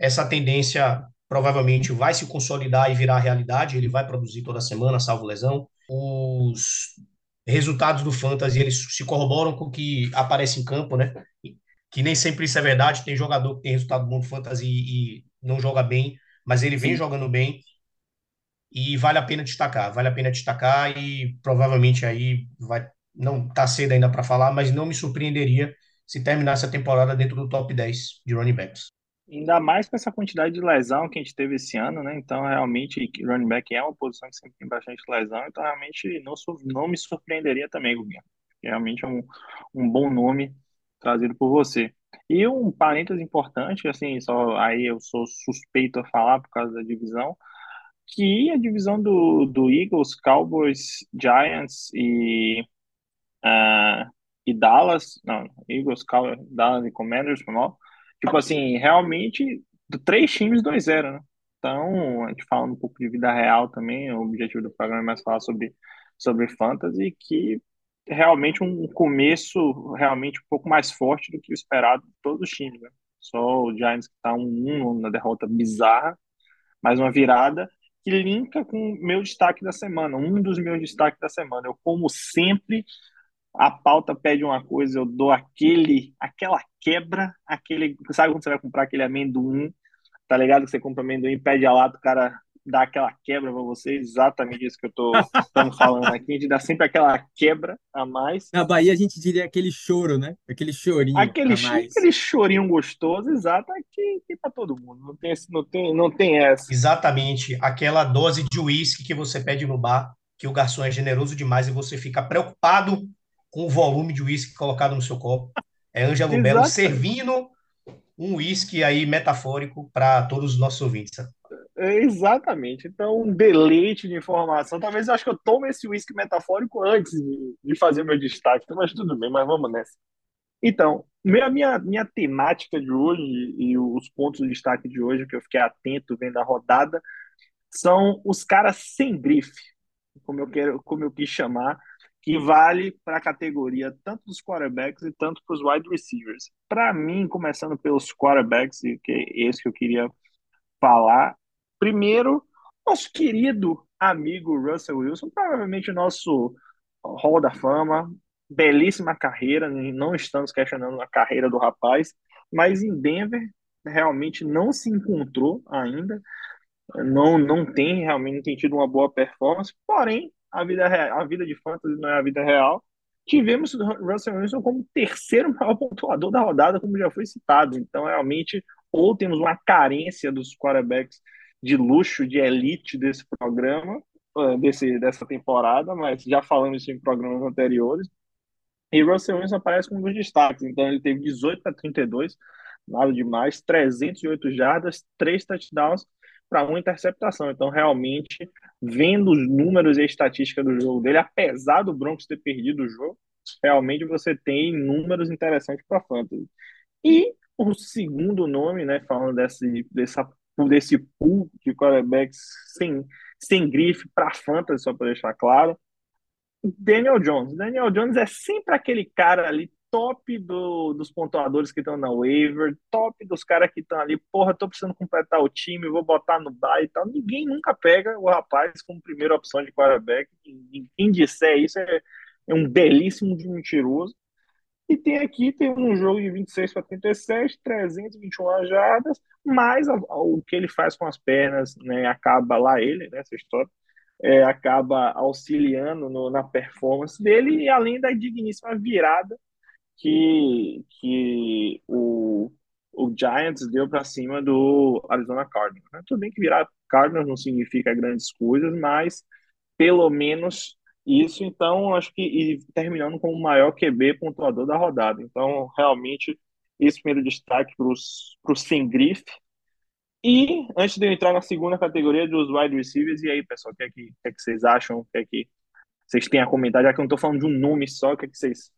C: Essa tendência provavelmente vai se consolidar e virar realidade. Ele vai produzir toda semana, salvo lesão. Os resultados do Fantasy eles se corroboram com o que aparece em campo, né? Que nem sempre isso é verdade. Tem jogador que tem resultado bom no Fantasy e não joga bem, mas ele vem
B: Sim.
C: jogando bem e vale a pena destacar. Vale a pena destacar e provavelmente aí vai não tá cedo ainda para falar, mas não me surpreenderia se terminasse a temporada dentro do top 10 de running backs.
A: Ainda mais com essa quantidade de lesão que a gente teve esse ano, né? Então, realmente, running back é uma posição que sempre tem bastante lesão, então realmente não, não me surpreenderia também, Guguinho. Realmente é um, um bom nome trazido por você. E um parênteses importante, assim, só aí eu sou suspeito a falar por causa da divisão, que a divisão do, do Eagles, Cowboys, Giants e, ah, e Dallas, não, Eagles, Cowboys, Dallas e Commanders, mal. Tipo assim, realmente, três times, 2-0, né? Então, a gente falando um pouco de vida real também, o objetivo do programa é mais falar sobre, sobre fantasy, que realmente um começo realmente um pouco mais forte do que o esperado de todos os times, né? Só o Giants que tá 1-1 na derrota bizarra, mais uma virada, que linka com o meu destaque da semana, um dos meus destaques da semana. Eu, como sempre, a pauta pede uma coisa, eu dou aquele, aquela quebra, aquele, sabe quando você vai comprar aquele amendoim, tá ligado? Que você compra amendoim, pede a lata, o cara dá aquela quebra pra você, exatamente isso que eu tô estamos falando aqui, a gente dá sempre aquela quebra a mais.
B: Na Bahia a gente diria aquele choro, né? Aquele chorinho
A: Aquele,
B: a mais.
A: aquele chorinho gostoso, exato, aqui tem pra todo mundo, não tem, não tem, não tem essa.
C: Exatamente, aquela dose de uísque que você pede no bar, que o garçom é generoso demais e você fica preocupado com o volume de uísque colocado no seu copo. É Ângelo Belo servindo um uísque aí metafórico para todos os nossos ouvintes.
A: Exatamente. Então, um deleite de informação. Talvez eu acho que eu tome esse uísque metafórico antes de, de fazer meu destaque, mas tudo bem, mas vamos nessa. Então, minha, minha, minha temática de hoje e os pontos de destaque de hoje, que eu fiquei atento vendo a rodada, são os caras sem grife, como eu quero, como eu quis chamar, que vale para a categoria tanto dos quarterbacks e tanto para os wide receivers. Para mim, começando pelos quarterbacks, que é esse que eu queria falar, primeiro, nosso querido amigo Russell Wilson, provavelmente o nosso Hall da Fama, belíssima carreira, não estamos questionando a carreira do rapaz, mas em Denver realmente não se encontrou ainda, não, não tem realmente não tem tido uma boa performance, porém a vida, a vida de fantasy não é a vida real. Tivemos Russell Wilson como terceiro maior pontuador da rodada, como já foi citado. Então, realmente, ou temos uma carência dos quarterbacks de luxo, de elite desse programa, eh, desse, dessa temporada, mas já falamos isso em programas anteriores. E Russell Wilson aparece como um dos destaques, então ele teve 18 para 32, nada demais, 308 jardas, 3 touchdowns para uma interceptação. Então, realmente, vendo os números e a estatística do jogo dele, apesar do Broncos ter perdido o jogo, realmente você tem números interessantes para fantasy. E o segundo nome, né, falando desse, dessa, desse pool de quarterbacks sem, sem grife para fantasy, só para deixar claro, Daniel Jones. Daniel Jones é sempre aquele cara ali top do, dos pontuadores que estão na waiver, top dos caras que estão ali, porra, tô precisando completar o time, vou botar no bye e tal. Ninguém nunca pega o rapaz como primeira opção de quarterback. Quem disser isso é, é um belíssimo de mentiroso. E tem aqui, tem um jogo de 26 para 37, 321 jardas, mas o que ele faz com as pernas, né, acaba lá ele, né, essa história, é, acaba auxiliando no, na performance dele, e além da digníssima virada que, que o, o Giants deu para cima do Arizona Cardinals. Né? Tudo bem que virar Cardinals não significa grandes coisas, mas pelo menos isso, então, acho que e terminando com o maior QB pontuador da rodada. Então, realmente, esse primeiro destaque para os sem grife, e antes de eu entrar na segunda categoria dos wide receivers, e aí, pessoal, o que é que, que, é que vocês acham? O que é que vocês têm a comentar? Já que eu não estou falando de um nome só, o que é que vocês.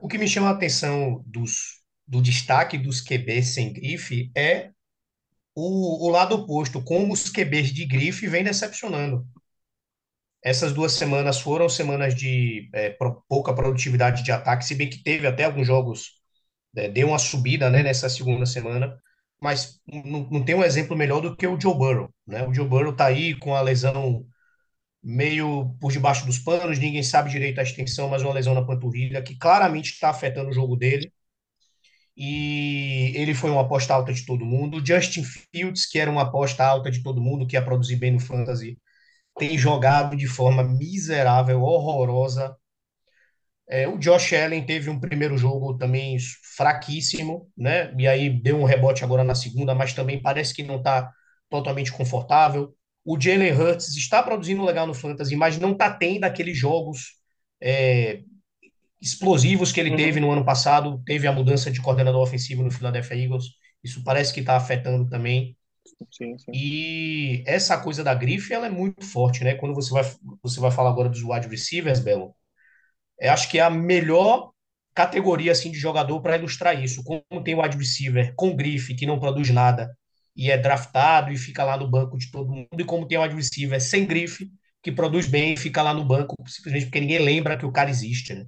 C: O que me chama a atenção dos, do destaque dos QBs sem grife é o, o lado oposto, como os QBs de grife vêm decepcionando. Essas duas semanas foram semanas de é, pouca produtividade de ataque, se bem que teve até alguns jogos, é, deu uma subida né, nessa segunda semana mas não, não tem um exemplo melhor do que o Joe Burrow, né? O Joe Burrow tá aí com a lesão meio por debaixo dos panos, ninguém sabe direito a extensão, mas uma lesão na panturrilha que claramente está afetando o jogo dele. E ele foi uma aposta alta de todo mundo. Justin Fields, que era uma aposta alta de todo mundo, que ia produzir bem no fantasy, tem jogado de forma miserável, horrorosa. É, o Josh Allen teve um primeiro jogo também fraquíssimo, né? E aí deu um rebote agora na segunda, mas também parece que não está totalmente confortável. O Jalen Hurts está produzindo legal no Fantasy, mas não está tendo aqueles jogos é, explosivos que ele uhum. teve no ano passado. Teve a mudança de coordenador ofensivo no Philadelphia Eagles. Isso parece que está afetando também. Sim, sim. E essa coisa da grife, ela é muito forte, né? Quando você vai, você vai falar agora dos wide receivers, Belo, eu acho que é a melhor categoria assim de jogador para ilustrar isso. Como tem o wide receiver com grife que não produz nada e é draftado e fica lá no banco de todo mundo, e como tem o wide receiver sem grife que produz bem e fica lá no banco simplesmente porque ninguém lembra que o cara existe, né?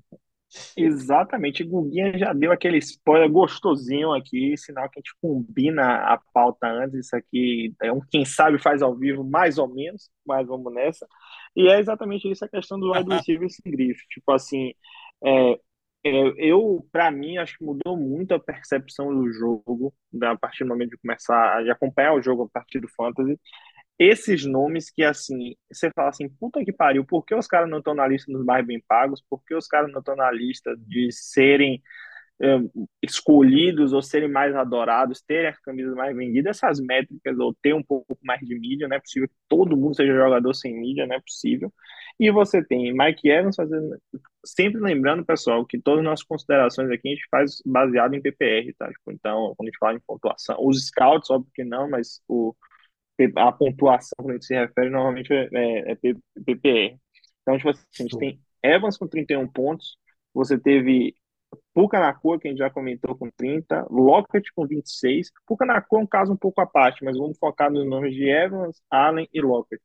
A: Exatamente, Guguinha já deu aquele spoiler gostosinho aqui, sinal que a gente combina a pauta antes, isso aqui é um quem sabe faz ao vivo, mais ou menos, mas vamos nessa. E é exatamente isso a questão do wide receiver sem grife. Tipo assim, é, é, eu, para mim, acho que mudou muito a percepção do jogo, a partir do momento de começar a acompanhar o jogo a partir do Fantasy. Esses nomes que, assim, você fala assim, puta que pariu, por que os caras não estão na lista dos mais bem pagos? Por que os caras não estão na lista de serem escolhidos ou serem mais adorados, terem as camisas mais vendidas, essas métricas ou ter um pouco mais de mídia, não é possível que todo mundo seja jogador sem mídia, não é possível. E você tem Mike Evans fazendo, sempre lembrando, pessoal, que todas as nossas considerações aqui a gente faz baseado em PPR, tá? Tipo, então, quando a gente fala em pontuação, os scouts, óbvio que não, mas o, a pontuação, quando a gente se refere, normalmente é, é, é PPR. Então, tipo assim, a gente tem Evans com 31 pontos, você teve Puka Nakua, que a gente já comentou, com 30, Lockett com 26. Puka Nakua é um caso um pouco à parte, mas vamos focar nos nomes de Evans, Allen e Lockett.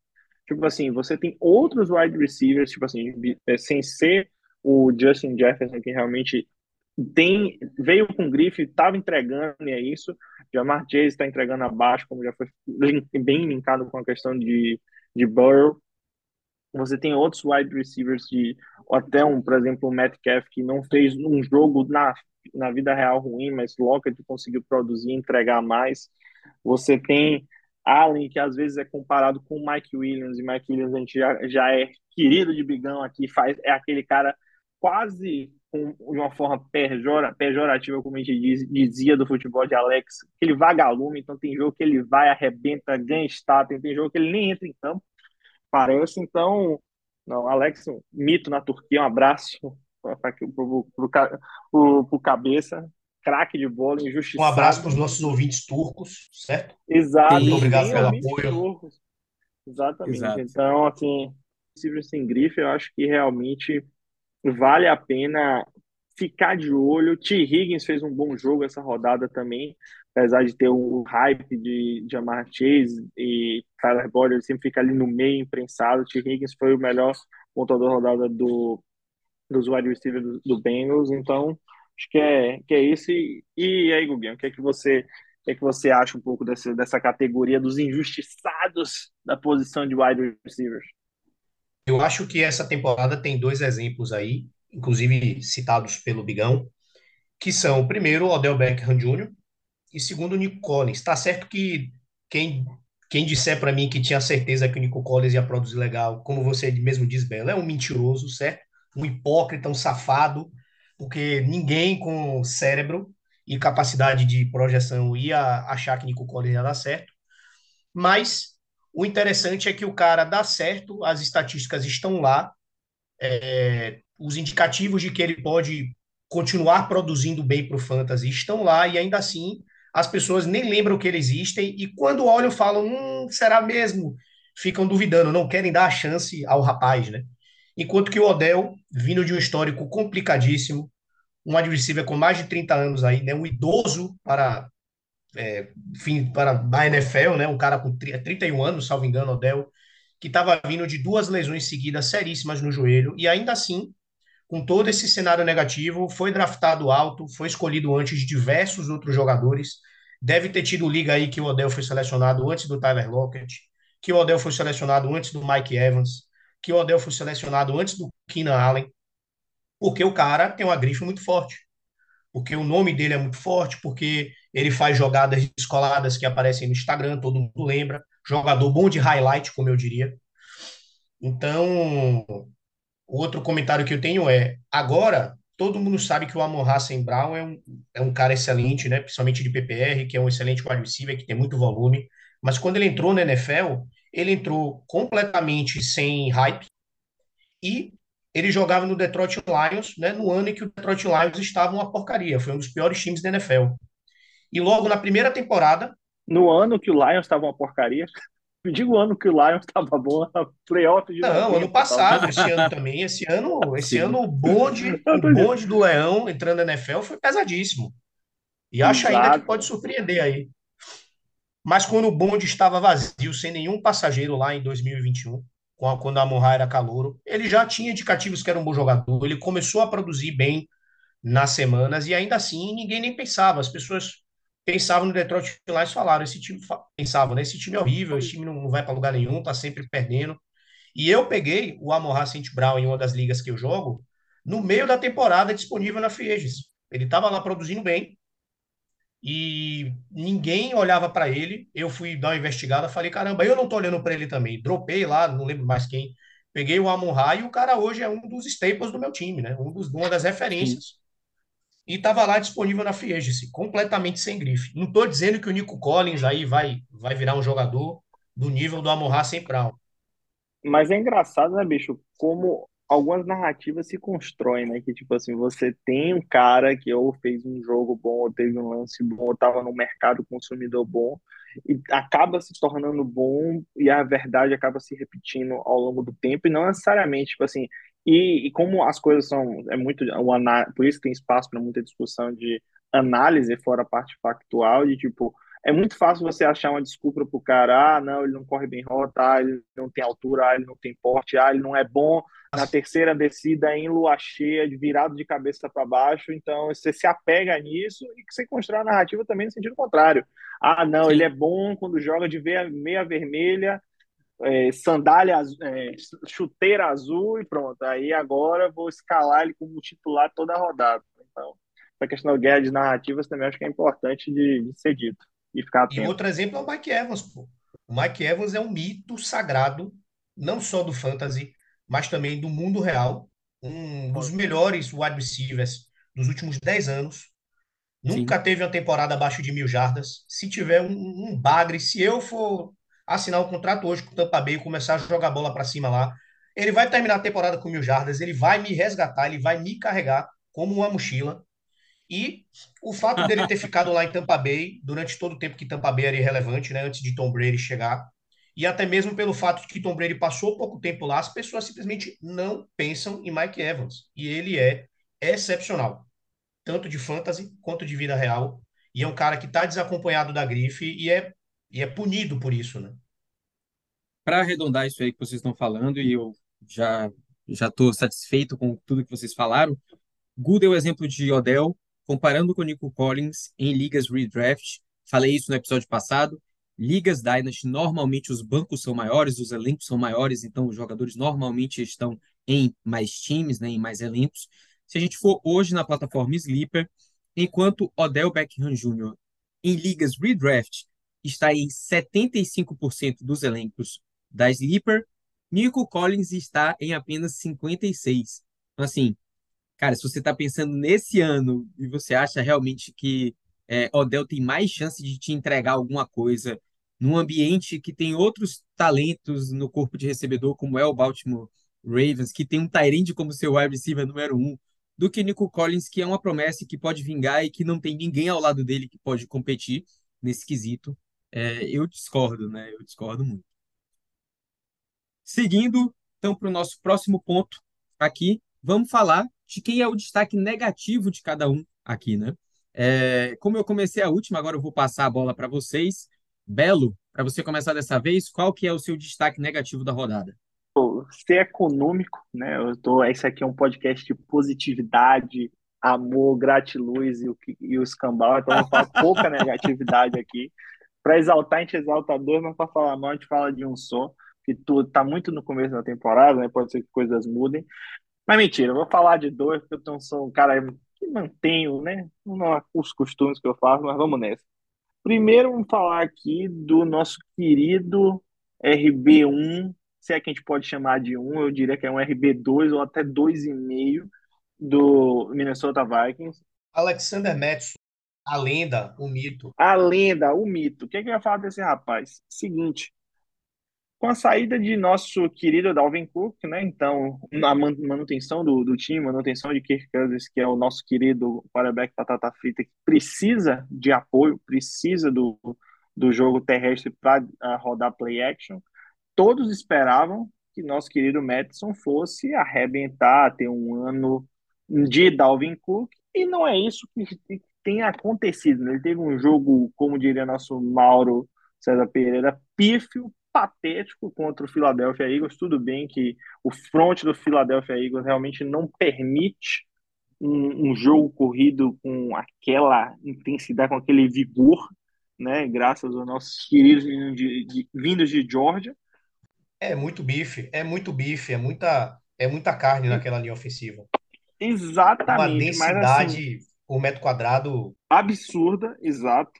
A: Tipo assim, você tem outros wide receivers, tipo assim, é, sem ser o Justin Jefferson, que realmente tem veio com grife, estava entregando e é isso. Jamar Chase está entregando abaixo, como já foi bem linkado com a questão de, de Burrow. Você tem outros wide receivers de até um, por exemplo, o Metcalf que não fez um jogo na, na vida real ruim, mas Lockett conseguiu produzir, entregar mais. Você tem Allen que às vezes é comparado com o Mike Williams e Mike Williams a gente já, já é querido de bigão aqui, faz é aquele cara quase com, de uma forma pejora, pejorativa, como a gente diz, dizia do futebol de Alex, aquele vagalume, então tem jogo que ele vai, arrebenta, ganha status, tem jogo que ele nem entra em campo, parece. Então, não, Alex, um mito na Turquia, um abraço para o cabeça, craque de bola,
C: Um
A: injustiçado.
C: abraço para os nossos ouvintes turcos, certo?
A: Exato,
C: Muito obrigado pelo apoio.
A: turcos. Exatamente.
B: Exato.
A: Então, assim, possível sem grife, eu acho que realmente vale a pena ficar de olho. T. Higgins fez um bom jogo essa rodada também, apesar de ter o hype de Jamar Chase e Tyler Boyd, ele sempre fica ali no meio, imprensado. T. Higgins foi o melhor pontuador da rodada do, dos wide receivers do, do Bengals, então acho que é, que é isso. E, e aí, Guguinho, o que é que você, o que é que você acha um pouco desse, dessa categoria dos injustiçados da posição de wide receivers?
C: Eu acho que essa temporada tem dois exemplos aí, inclusive citados pelo Bigão, que são, primeiro, o Odell Beckham Jr. e segundo, o Nico Collins. Tá certo que quem, quem disser para mim que tinha certeza que o Nico Collins ia produzir legal, como você mesmo diz, Bela, é um mentiroso, certo? Um hipócrita, um safado, porque ninguém com cérebro e capacidade de projeção ia achar que Nico Collins ia dar certo. Mas o interessante é que o cara dá certo, as estatísticas estão lá, é, os indicativos de que ele pode continuar produzindo bem para o fantasy estão lá, e ainda assim as pessoas nem lembram que ele existe, e quando olham falam, hum, será mesmo? Ficam duvidando, não querem dar a chance ao rapaz, né? Enquanto que o Odell, vindo de um histórico complicadíssimo, um adversário com mais de 30 anos aí, né? Um idoso para é, fim, para a NFL, né? Um cara com 31 anos, salvo engano, Odell, que estava vindo de duas lesões seguidas seríssimas no joelho, e ainda assim, com todo esse cenário negativo, foi draftado alto, foi escolhido antes de diversos outros jogadores. Deve ter tido liga aí que o Odell foi selecionado antes do Tyler Lockett, que o Odell foi selecionado antes do Mike Evans, que o Odell foi selecionado antes do Keenan Allen, porque o cara tem uma grife muito forte. Porque o nome dele é muito forte, porque ele faz jogadas descoladas que aparecem no Instagram, todo mundo lembra. Jogador bom de highlight, como eu diria. Então, outro comentário que eu tenho é: agora todo mundo sabe que o Amon Hassan Brown é um, é um cara excelente, né? Principalmente de PPR, que é um excelente wide que tem muito volume. Mas quando ele entrou na NFL, ele entrou completamente sem hype e ele jogava no Detroit Lions, né? No ano em que o Detroit Lions estava uma porcaria, foi um dos piores times da NFL. E logo na primeira temporada,
A: No ano que o Lions estava uma porcaria, eu digo o ano que o Lions estava bom, playoff de
C: Não,
A: 90,
C: ano passado,
A: tava-
C: esse ano também. Esse ano, esse
B: Sim.
C: ano o bonde, o bonde do Leão entrando na NFL foi pesadíssimo. E acho ainda que pode surpreender aí. Mas quando o bonde estava vazio, sem nenhum passageiro lá em 2021, com a- quando a Amon-Ra era calouro, ele já tinha indicativos que era um bom jogador. Ele começou a produzir bem nas semanas e ainda assim ninguém nem pensava. As pessoas pensavam no Detroit Lions falaram: esse time pensavam, né? Esse time é horrível, esse time não, não vai para lugar nenhum, tá sempre perdendo. E eu peguei o Amon-Ra St. Brown em uma das ligas que eu jogo no meio da temporada disponível na Free Agents. Ele estava lá produzindo bem e ninguém olhava para ele. Eu fui dar uma investigada, falei, caramba, eu não tô olhando para ele também. Dropei lá, não lembro mais quem. Peguei o Amon-Ra e o cara hoje é um dos staples do meu time, né? Um dos, uma das referências. E estava lá disponível na Free Agency, completamente sem grife. Não estou dizendo que o Nico Collins aí vai, vai virar um jogador do nível do Amon-Ra St. Brown.
A: Mas é engraçado, né, bicho, como algumas narrativas se constroem, né? Que, tipo assim, você tem um cara que ou fez um jogo bom, ou teve um lance bom, ou tava no mercado consumidor bom, e acaba se tornando bom, e a verdade acaba se repetindo ao longo do tempo, e não necessariamente, tipo assim, e, e como as coisas são, é muito, o por isso tem espaço para muita discussão de análise, fora a parte factual, de tipo, é muito fácil você achar uma desculpa pro cara, ah, não, ele não corre bem rota, ah, ele não tem altura, ah, ele não tem porte, ah, ele não é bom. Na terceira descida em lua cheia, de virado de cabeça para baixo, então você se apega nisso e que você constrói a narrativa também no sentido contrário. Ah, não, ele é bom quando joga de meia vermelha, é, sandália, é, chuteira azul e pronto. Aí agora vou escalar ele como titular toda a rodada. Então, essa questão da guerra de narrativas também acho que é importante de, de ser dito e ficar
C: E
A: atento.
C: outro exemplo é o Mike Evans, pô. O Mike Evans é um mito sagrado, não só do fantasy, mas também do mundo real. Um dos melhores wide receivers dos últimos 10 anos. Nunca teve uma temporada abaixo de mil jardas. Se tiver um, um bagre, se eu for assinar um contrato hoje com o Tampa Bay e começar a jogar bola para cima lá. Ele vai terminar a temporada com mil jardas, ele vai me resgatar, ele vai me carregar como uma mochila. E o fato dele ter ficado lá em Tampa Bay durante todo o tempo que Tampa Bay era irrelevante, né, antes de Tom Brady chegar, e até mesmo pelo fato de que Tom Brady passou pouco tempo lá, as pessoas simplesmente não pensam em Mike Evans. E ele é excepcional, tanto de fantasy quanto de vida real. E é um cara que está desacompanhado da grife e é, e é punido por isso, né?
B: Para arredondar isso aí que vocês estão falando, e eu já já estou satisfeito com tudo que vocês falaram, Gu deu o exemplo de Odell, comparando com o Nico Collins em ligas redraft. Falei isso no episódio passado. Ligas Dynasty, normalmente os bancos são maiores, os elencos são maiores, então os jogadores normalmente estão em mais times, né, em mais elencos. Se a gente for hoje na plataforma Sleeper, enquanto Odell Beckham Jr. em ligas redraft está em 75% dos elencos da Sleeper, Nico Collins está em apenas 56%. Então, assim, cara, se você está pensando nesse ano e você acha realmente que é, Odell tem mais chance de te entregar alguma coisa num ambiente que tem outros talentos no corpo de recebedor, como é o Baltimore Ravens, que tem um Tyrande como seu wide receiver número um, do que Nico Collins, que é uma promessa que pode vingar e que não tem ninguém ao lado dele que pode competir nesse quesito. É, eu discordo, né? Eu discordo muito. Seguindo, então, para o nosso próximo ponto aqui, vamos falar de quem é o destaque negativo de cada um aqui, né? É, como eu comecei a última, agora eu vou passar a bola para vocês. Belo, para você começar dessa vez, qual que é o seu destaque negativo da rodada?
A: Ser econômico, né? Eu tô, esse aqui é um podcast de positividade, amor, gratiluz e o, e o escambau, então eu falo pouca negatividade aqui. Para exaltar, a gente exalta dois, mas para falar mal, a gente fala de um só, que tu tá muito no começo da temporada, né? Pode ser que coisas mudem. Mas mentira, vou falar de dois, porque eu sou um cara que mantenho, né? Os costumes que eu faço, mas vamos nessa. Primeiro, vamos falar aqui do nosso querido RB1, se é que a gente pode chamar de um, eu diria que é um RB2 ou até 2,5 do Minnesota Vikings.
C: Alexander Madison, a lenda, o mito.
A: A lenda, o mito. O que, é que eu ia falar desse rapaz? Seguinte, com a saída de nosso querido Dalvin Cook, né? Então, a manutenção do, do time, manutenção de Kirk Cousins, que é o nosso querido quarterback patata frita, que precisa de apoio, precisa do, do jogo terrestre para uh, rodar play action. Todos esperavam que nosso querido Madison fosse arrebentar, ter um ano de Dalvin Cook, e não é isso que tem acontecido. Né? Ele teve um jogo, como diria nosso Mauro César Pereira, pífio, patético contra o Philadelphia Eagles. Tudo bem que o front do Philadelphia Eagles realmente não permite um, um, jogo corrido com aquela intensidade, com aquele vigor, né? Graças aos nossos queridos de, de, vindos de Georgia.
C: É muito bife, é muito bife, é muita, é muita carne naquela linha ofensiva.
A: Exatamente.
C: Uma densidade assim, por metro quadrado
A: absurda, exato.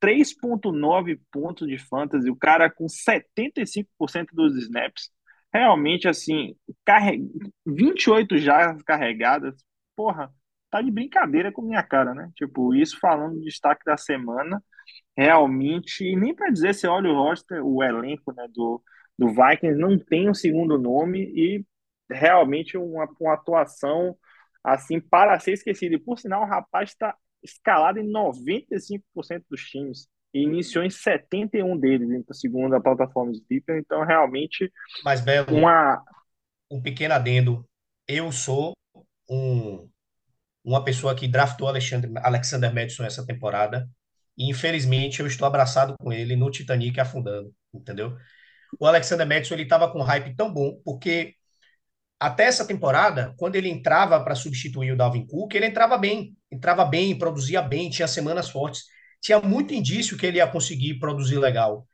A: 3.9 pontos de fantasy, o cara com 75% dos snaps. Realmente, assim, carreg... 28 já carregadas. Porra, tá de brincadeira com minha cara, né? Tipo, isso falando do destaque da semana. Realmente, e nem para dizer, se olha o roster, o elenco né, do, do Vikings não tem um segundo nome e realmente uma, uma atuação assim para ser esquecida. E por sinal, o rapaz está escalado em 95% dos times e iniciou em 71 deles, segundo a plataforma Sleeper. Então, realmente,
C: Mas, Belo,
A: uma...
C: um pequeno adendo. Eu sou um, uma pessoa que draftou Alexandre, Alexander Madison essa temporada e, infelizmente, eu estou abraçado com ele no Titanic afundando, entendeu? O Alexander Madison, ele estava com um hype tão bom, porque até essa temporada, quando ele entrava para substituir o Dalvin Cook, ele entrava bem, entrava bem, produzia bem, tinha semanas fortes. Tinha muito indício que ele ia conseguir produzir legal.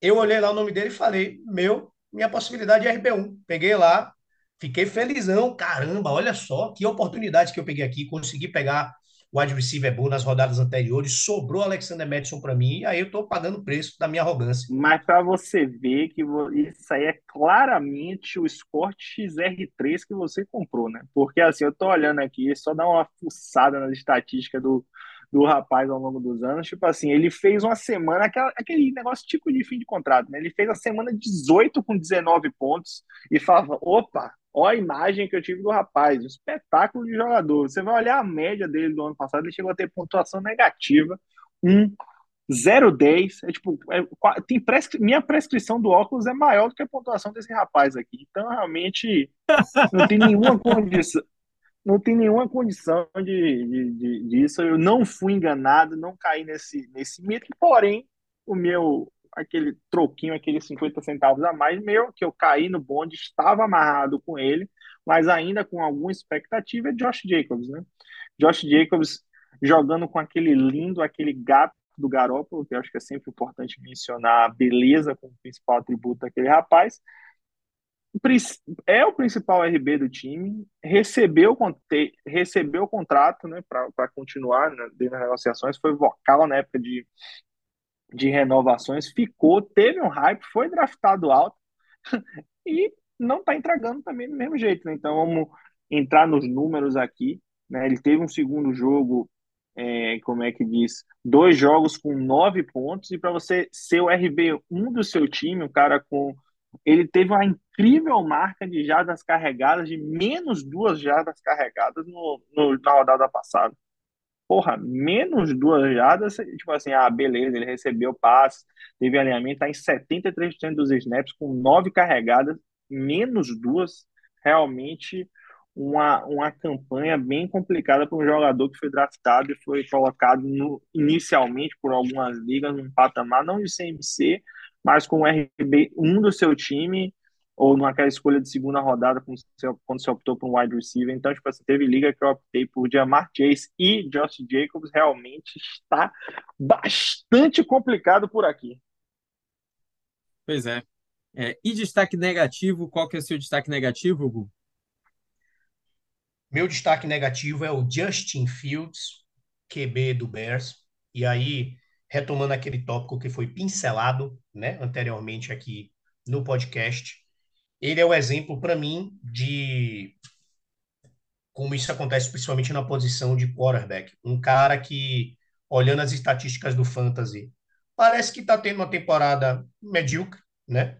C: Eu olhei lá o nome dele e falei: Meu, minha possibilidade é RB1. Peguei lá, fiquei felizão. Caramba, olha só que oportunidade que eu peguei aqui. Consegui pegar wide receiver bom nas rodadas anteriores, sobrou Alexander Madison para mim, e aí eu estou pagando o preço da minha arrogância.
A: Mas para você ver que isso aí é claramente o Sport XR3 que você comprou, né? Porque assim, eu estou olhando aqui, só dá uma fuçada nas estatísticas do, do rapaz ao longo dos anos. Tipo assim, ele fez uma semana, aquela, aquele negócio tipo de fim de contrato, né? Ele fez a semana 18 com 19 pontos e falava: opa, olha a imagem que eu tive do rapaz, um espetáculo de jogador. Você vai olhar a média dele do ano passado, ele chegou a ter pontuação negativa, um 0,10. É tipo, é, tem prescri... minha prescrição do óculos é maior do que a pontuação desse rapaz aqui. Então, realmente, não tem nenhuma condição não tem nenhuma condição de, de, de, disso. Eu não fui enganado, não caí nesse, nesse mito, porém, o meu, aquele troquinho, aqueles 50 centavos a mais meu, que eu caí no bonde, estava amarrado com ele, mas ainda com alguma expectativa, é Josh Jacobs, né? Josh Jacobs jogando com aquele lindo, aquele gato do Garoppolo, que eu acho que é sempre importante mencionar a beleza como principal atributo daquele rapaz, é o principal RB do time, recebeu, recebeu o contrato né, para continuar né, nas negociações, foi vocal na época de, de renovações, ficou, teve um hype, foi draftado alto e não está entregando também do mesmo jeito. Né? Então vamos entrar nos números aqui. Né? Ele teve um segundo jogo, é, como é que diz, dois jogos com nove pontos, e para você ser o RB1 do seu time, um cara com ele teve uma incrível marca de jardas carregadas, de menos duas jardas carregadas no, no, na rodada passada. Porra, menos duas jardas, tipo assim, ah, beleza, ele recebeu passe, teve alinhamento, tá em 73% dos snaps, com nove carregadas, menos duas, realmente uma, uma campanha bem complicada para um jogador que foi draftado e foi colocado no, inicialmente por algumas ligas num patamar não de CMC, mas com o RB1 do seu time, ou naquela escolha de segunda rodada, quando você, quando você optou por um wide receiver. Então, tipo, você teve liga que eu optei por Jamar Chase e Josh Jacobs. Realmente está bastante complicado por aqui.
B: Pois é. é. E destaque negativo, qual que é o seu destaque negativo, Hugo?
C: Meu destaque negativo é o Justin Fields, QB do Bears. E aí, retomando aquele tópico que foi pincelado né, anteriormente aqui no podcast, ele é o exemplo para mim de como isso acontece principalmente na posição de quarterback. Um cara que, olhando as estatísticas do Fantasy, parece que está tendo uma temporada medíocre, né?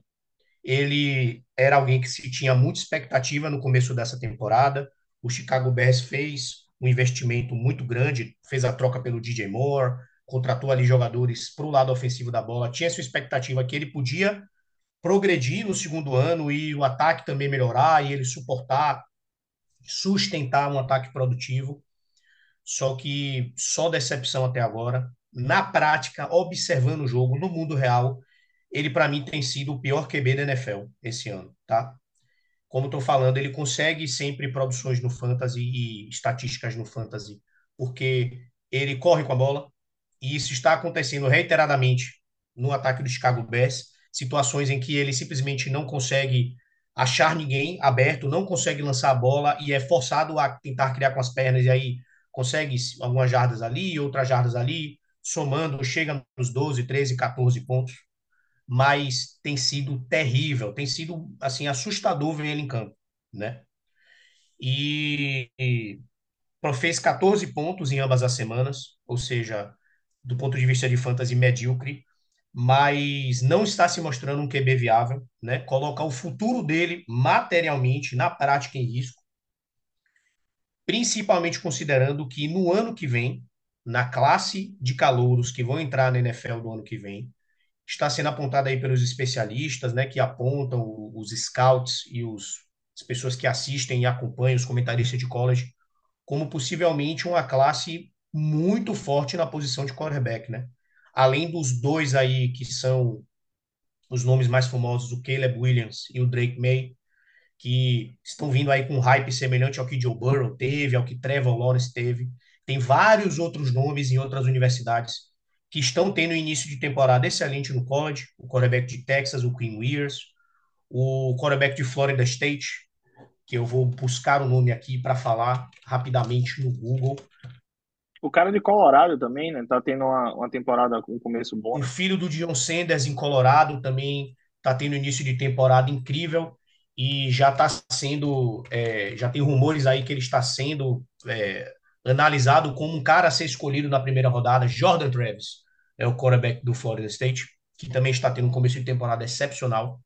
C: Ele era alguém que se tinha muita expectativa no começo dessa temporada. O Chicago Bears fez um investimento muito grande, fez a troca pelo DJ Moore, contratou ali jogadores para o lado ofensivo da bola, tinha sua expectativa que ele podia progredir no segundo ano e o ataque também melhorar e ele suportar, sustentar um ataque produtivo. Só que só decepção até agora. Na prática, observando o jogo no mundo real, ele para mim tem sido o pior QB da NFL esse ano, tá? Como estou falando, ele consegue sempre produções no fantasy e estatísticas no fantasy, porque ele corre com a bola, e isso está acontecendo reiteradamente no ataque do Chicago Bears, situações em que ele simplesmente não consegue achar ninguém aberto, não consegue lançar a bola e é forçado a tentar criar com as pernas e aí consegue algumas jardas ali, outras jardas ali, somando, chega nos 12, 13, 14 pontos. Mas tem sido terrível, tem sido assim assustador ver ele em campo, né? E, e fez 14 pontos em ambas as semanas, ou seja, do ponto de vista de fantasy medíocre, mas não está se mostrando um QB viável, né? Colocar o futuro dele materialmente na prática em risco, principalmente considerando que no ano que vem, na classe de calouros que vão entrar na NFL do ano que vem, está sendo apontada aí pelos especialistas, né, que apontam os scouts e os, as pessoas que assistem e acompanham os comentaristas de college como possivelmente uma classe muito forte na posição de quarterback, né? Além dos dois aí que são os nomes mais famosos, o Caleb Williams e o Drake May, que estão vindo aí com um hype semelhante ao que Joe Burrow teve, ao que Trevor Lawrence teve. Tem vários outros nomes em outras universidades que estão tendo início de temporada excelente no college, o quarterback de Texas, o Queen Wears, o quarterback de Florida State, que eu vou buscar o nome aqui para falar rapidamente no Google,
A: o cara de Colorado também, né? Tá tendo uma, uma temporada com um começo bom.
C: Né? O filho do Dion Sanders em Colorado também tá tendo início de temporada incrível e já está sendo, é, já tem rumores aí que ele está sendo é, analisado como um cara a ser escolhido na primeira rodada. Jordan Travis é o quarterback do Florida State, que também está tendo um começo de temporada excepcional.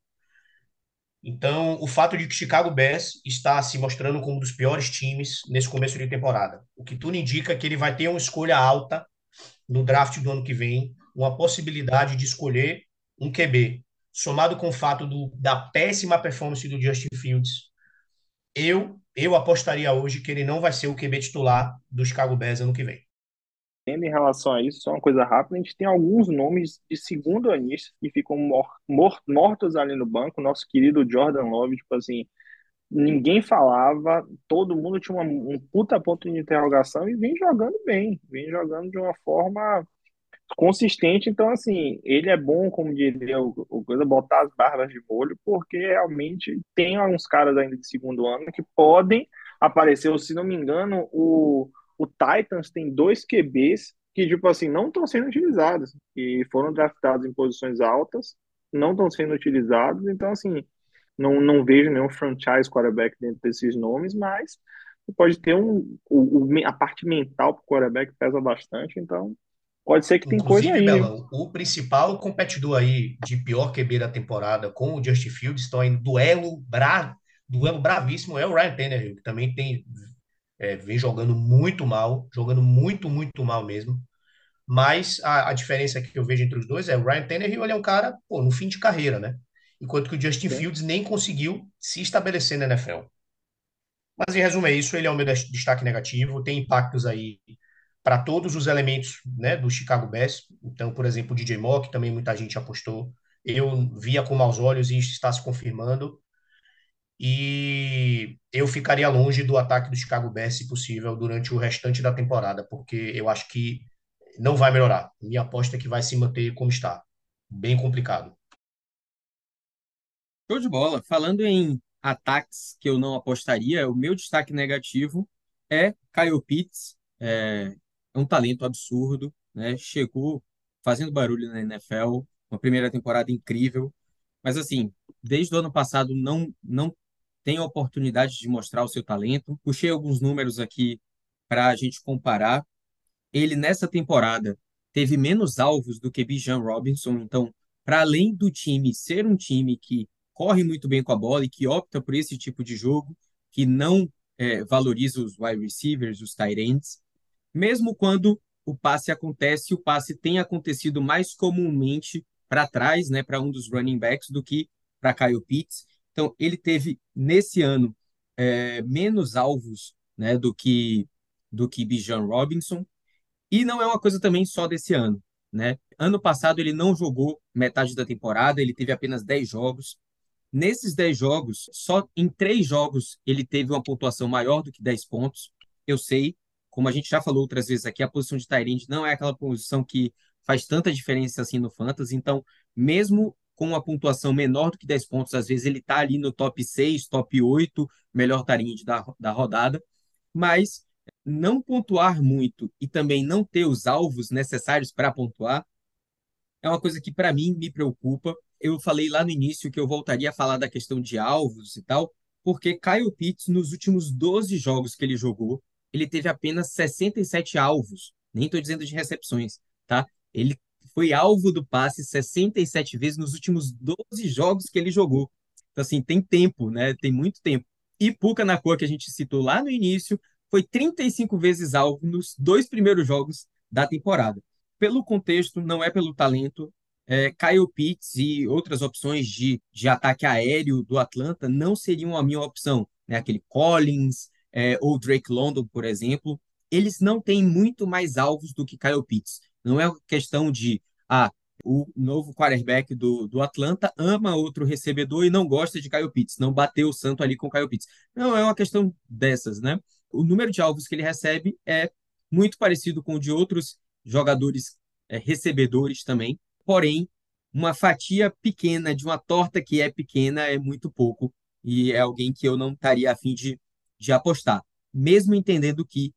C: Então, o fato de que Chicago Bears está se mostrando como um dos piores times nesse começo de temporada, o que tudo indica que ele vai ter uma escolha alta no draft do ano que vem, uma possibilidade de escolher um QB, somado com o fato do, da péssima performance do Justin Fields, eu eu apostaria hoje que ele não vai ser o QB titular do Chicago Bears ano que vem.
A: Em relação a isso, só uma coisa rápida, a gente tem alguns nomes de segundo anistas que ficam mor mor mortos ali no banco. Nosso querido Jordan Love, tipo assim, ninguém falava, todo mundo tinha uma, um puta ponto de interrogação e vem jogando bem, vem jogando de uma forma consistente. Então, assim, ele é bom, como diria o, coisa, botar as barbas de molho, porque realmente tem alguns caras ainda de segundo ano que podem aparecer. Se não me engano, o o Titans tem dois QBs que, tipo assim, não estão sendo utilizados, e foram draftados em posições altas, não estão sendo utilizados, então, assim, não, não vejo nenhum franchise quarterback dentro desses nomes, mas pode ter um. O, a parte mental para o quarterback pesa bastante, então pode ser que tem coisa aí.
C: Bela, o principal competidor aí de pior QB da temporada com o Justin Fields estão em duelo, bra, duelo bravíssimo é o Ryan Tannehill, que também tem é, vem jogando muito mal, jogando muito, muito mal mesmo. Mas a, a, diferença que eu vejo entre os dois é o Ryan Tannehill, ele é um cara, pô, no fim de carreira, né? Enquanto que o Justin Sim. Fields nem conseguiu se estabelecer na NFL. Mas em resumo é isso, ele é o meu destaque negativo, tem impactos aí para todos os elementos né, do Chicago Bears. Então, por exemplo, o DJ Mock, também muita gente apostou. Eu via com maus olhos e isso está se confirmando. E eu ficaria longe do ataque do Chicago Bears, se possível, durante o restante da temporada, porque eu acho que não vai melhorar. Minha aposta é que vai se manter como está. Bem complicado.
B: Show de bola. Falando em ataques que eu não apostaria, o meu destaque negativo é Kyle Pitts. É, é um talento absurdo, né? Chegou fazendo barulho na NFL, uma primeira temporada incrível. Mas assim, desde o ano passado não não tem a oportunidade de mostrar o seu talento. Puxei alguns números aqui para a gente comparar. Ele, nessa temporada, teve menos alvos do que Bijan Robinson. Então, para além do time ser um time que corre muito bem com a bola e que opta por esse tipo de jogo, que não é, valoriza os wide receivers, os tight ends, mesmo quando o passe acontece, o passe tem acontecido mais comumente para trás, né, para um dos running backs, do que para Kyle Pitts. Então, ele teve, nesse ano, é, menos alvos né, do que do que Bijan Robinson. E não é uma coisa também só desse ano. Né? Ano passado ele não jogou metade da temporada, ele teve apenas 10 jogos. Nesses 10 jogos, só em 3 jogos ele teve uma pontuação maior do que 10 pontos. Eu sei, como a gente já falou outras vezes aqui, a posição de Tyrande não é aquela posição que faz tanta diferença assim no Fantasy. Então, mesmo com uma pontuação menor do que 10 pontos, às vezes ele está ali no top 6, top 8, melhor tarinho da, da rodada, mas não pontuar muito e também não ter os alvos necessários para pontuar é uma coisa que para mim me preocupa. Eu falei lá no início que eu voltaria a falar da questão de alvos e tal, porque Kyle Pitts, nos últimos 12 jogos que ele jogou, ele teve apenas 67 alvos, nem estou dizendo de recepções, tá? Ele foi alvo do passe 67 vezes nos últimos 12 jogos que ele jogou. Então, assim, tem tempo, né? Tem muito tempo. E Puka na cor que a gente citou lá no início, foi 35 vezes alvo nos dois primeiros jogos da temporada. Pelo contexto, não é pelo talento. É, Kyle Pitts e outras opções de, de ataque aéreo do Atlanta não seriam a minha opção. Né? Aquele Collins é, ou Drake London, por exemplo. Eles não têm muito mais alvos do que Kyle Pitts. Não é questão de, ah, o novo quarterback do, do Atlanta ama outro recebedor e não gosta de Kyle Pitts, não bateu o santo ali com Kyle Pitts. Não, é uma questão dessas, né? O número de alvos que ele recebe é muito parecido com o de outros jogadores é, recebedores também, porém, uma fatia pequena de uma torta que é pequena é muito pouco e é alguém que eu não estaria afim de, de apostar, mesmo entendendo que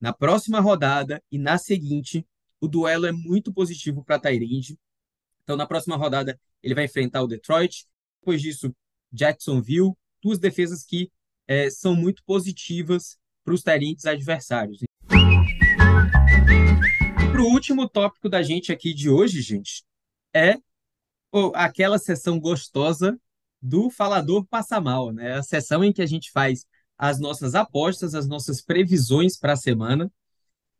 B: na próxima rodada e na seguinte o duelo é muito positivo para Tyrande. Então, na próxima rodada, ele vai enfrentar o Detroit. Depois disso, Jacksonville. Duas defesas que é, são muito positivas para os Tyrands adversários. último tópico da gente aqui de hoje, gente, é o- aquela sessão gostosa do Falador Passa Mal, né? A sessão em que a gente faz as nossas apostas, as nossas previsões para a semana.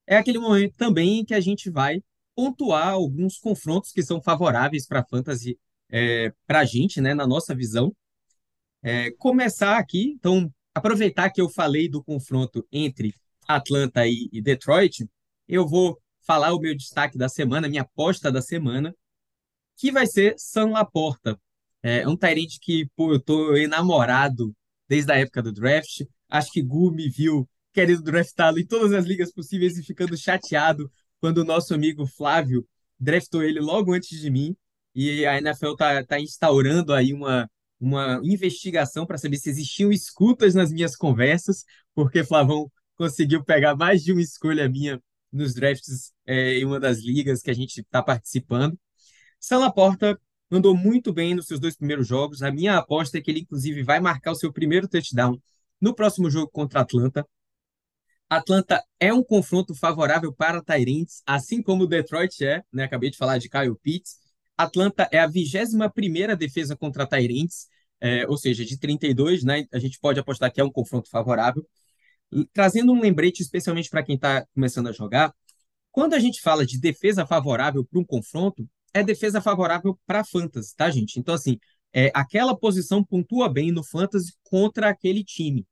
B: É aquele momento também em que a gente vai pontuar alguns confrontos que são favoráveis para a fantasy, para a gente, né, na nossa visão. É, começar aqui, então, aproveitar que eu falei do confronto entre Atlanta e, e Detroit, eu vou falar o meu destaque da semana, minha aposta da semana, que vai ser Sam Laporta. É um Tyrant que, pô, eu tô enamorado desde a época do draft. Acho que Gu me viu querendo draftá-lo em todas as ligas possíveis e ficando chateado quando o nosso amigo Flávio draftou ele logo antes de mim. E a NFL tá, tá instaurando aí uma, uma investigação para saber se existiam escutas nas minhas conversas, porque Flavão conseguiu pegar mais de uma escolha minha nos drafts é, em uma das ligas que a gente está participando. Sam Laporta andou muito bem nos seus dois primeiros jogos. A minha aposta é que ele, inclusive, vai marcar o seu primeiro touchdown no próximo jogo contra a Atlanta. Atlanta é um confronto favorável para Tyrants, assim como o Detroit é, né? Acabei de falar de Kyle Pitts. Atlanta é a 21ª defesa contra Tyrants, é, ou seja, de 32, né? A gente pode apostar que é um confronto favorável. Trazendo um lembrete especialmente para quem está começando a jogar, quando a gente fala de defesa favorável para um confronto, é defesa favorável para fantasy, tá, gente? Então, assim, é, aquela posição pontua bem no fantasy contra aquele time.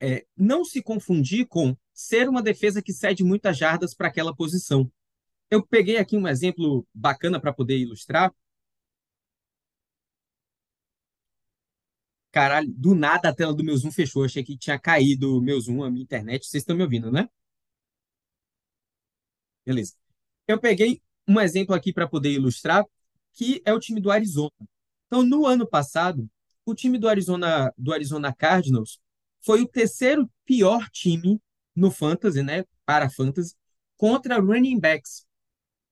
B: É, não se confundir com ser uma defesa que cede muitas jardas para aquela posição. Eu peguei aqui um exemplo bacana para poder ilustrar. Caralho, do nada a tela do meu Zoom fechou. Achei que tinha caído o meu Zoom, a minha internet. Vocês estão me ouvindo, né? Beleza. Eu peguei um exemplo aqui para poder ilustrar, que é o time do Arizona. Então, no ano passado, o time do Arizona, do Arizona Cardinals foi o terceiro pior time no fantasy, né, para fantasy, contra running backs.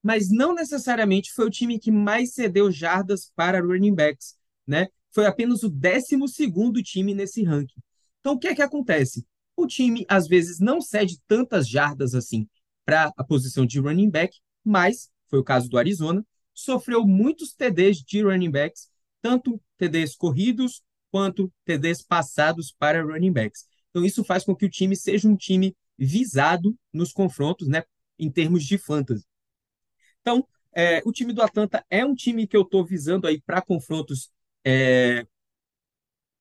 B: Mas não necessariamente foi o time que mais cedeu jardas para running backs, né? Foi apenas o 12º time nesse ranking. Então, o que é que acontece? O time, às vezes, não cede tantas jardas assim para a posição de running back, mas, foi o caso do Arizona, sofreu muitos TDs de running backs, tanto TDs corridos quanto TDs passados para running backs. Então, isso faz com que o time seja um time visado nos confrontos, né, em termos de fantasy. Então, é, o time do Atlanta é um time que eu estou visando aí para confrontos é,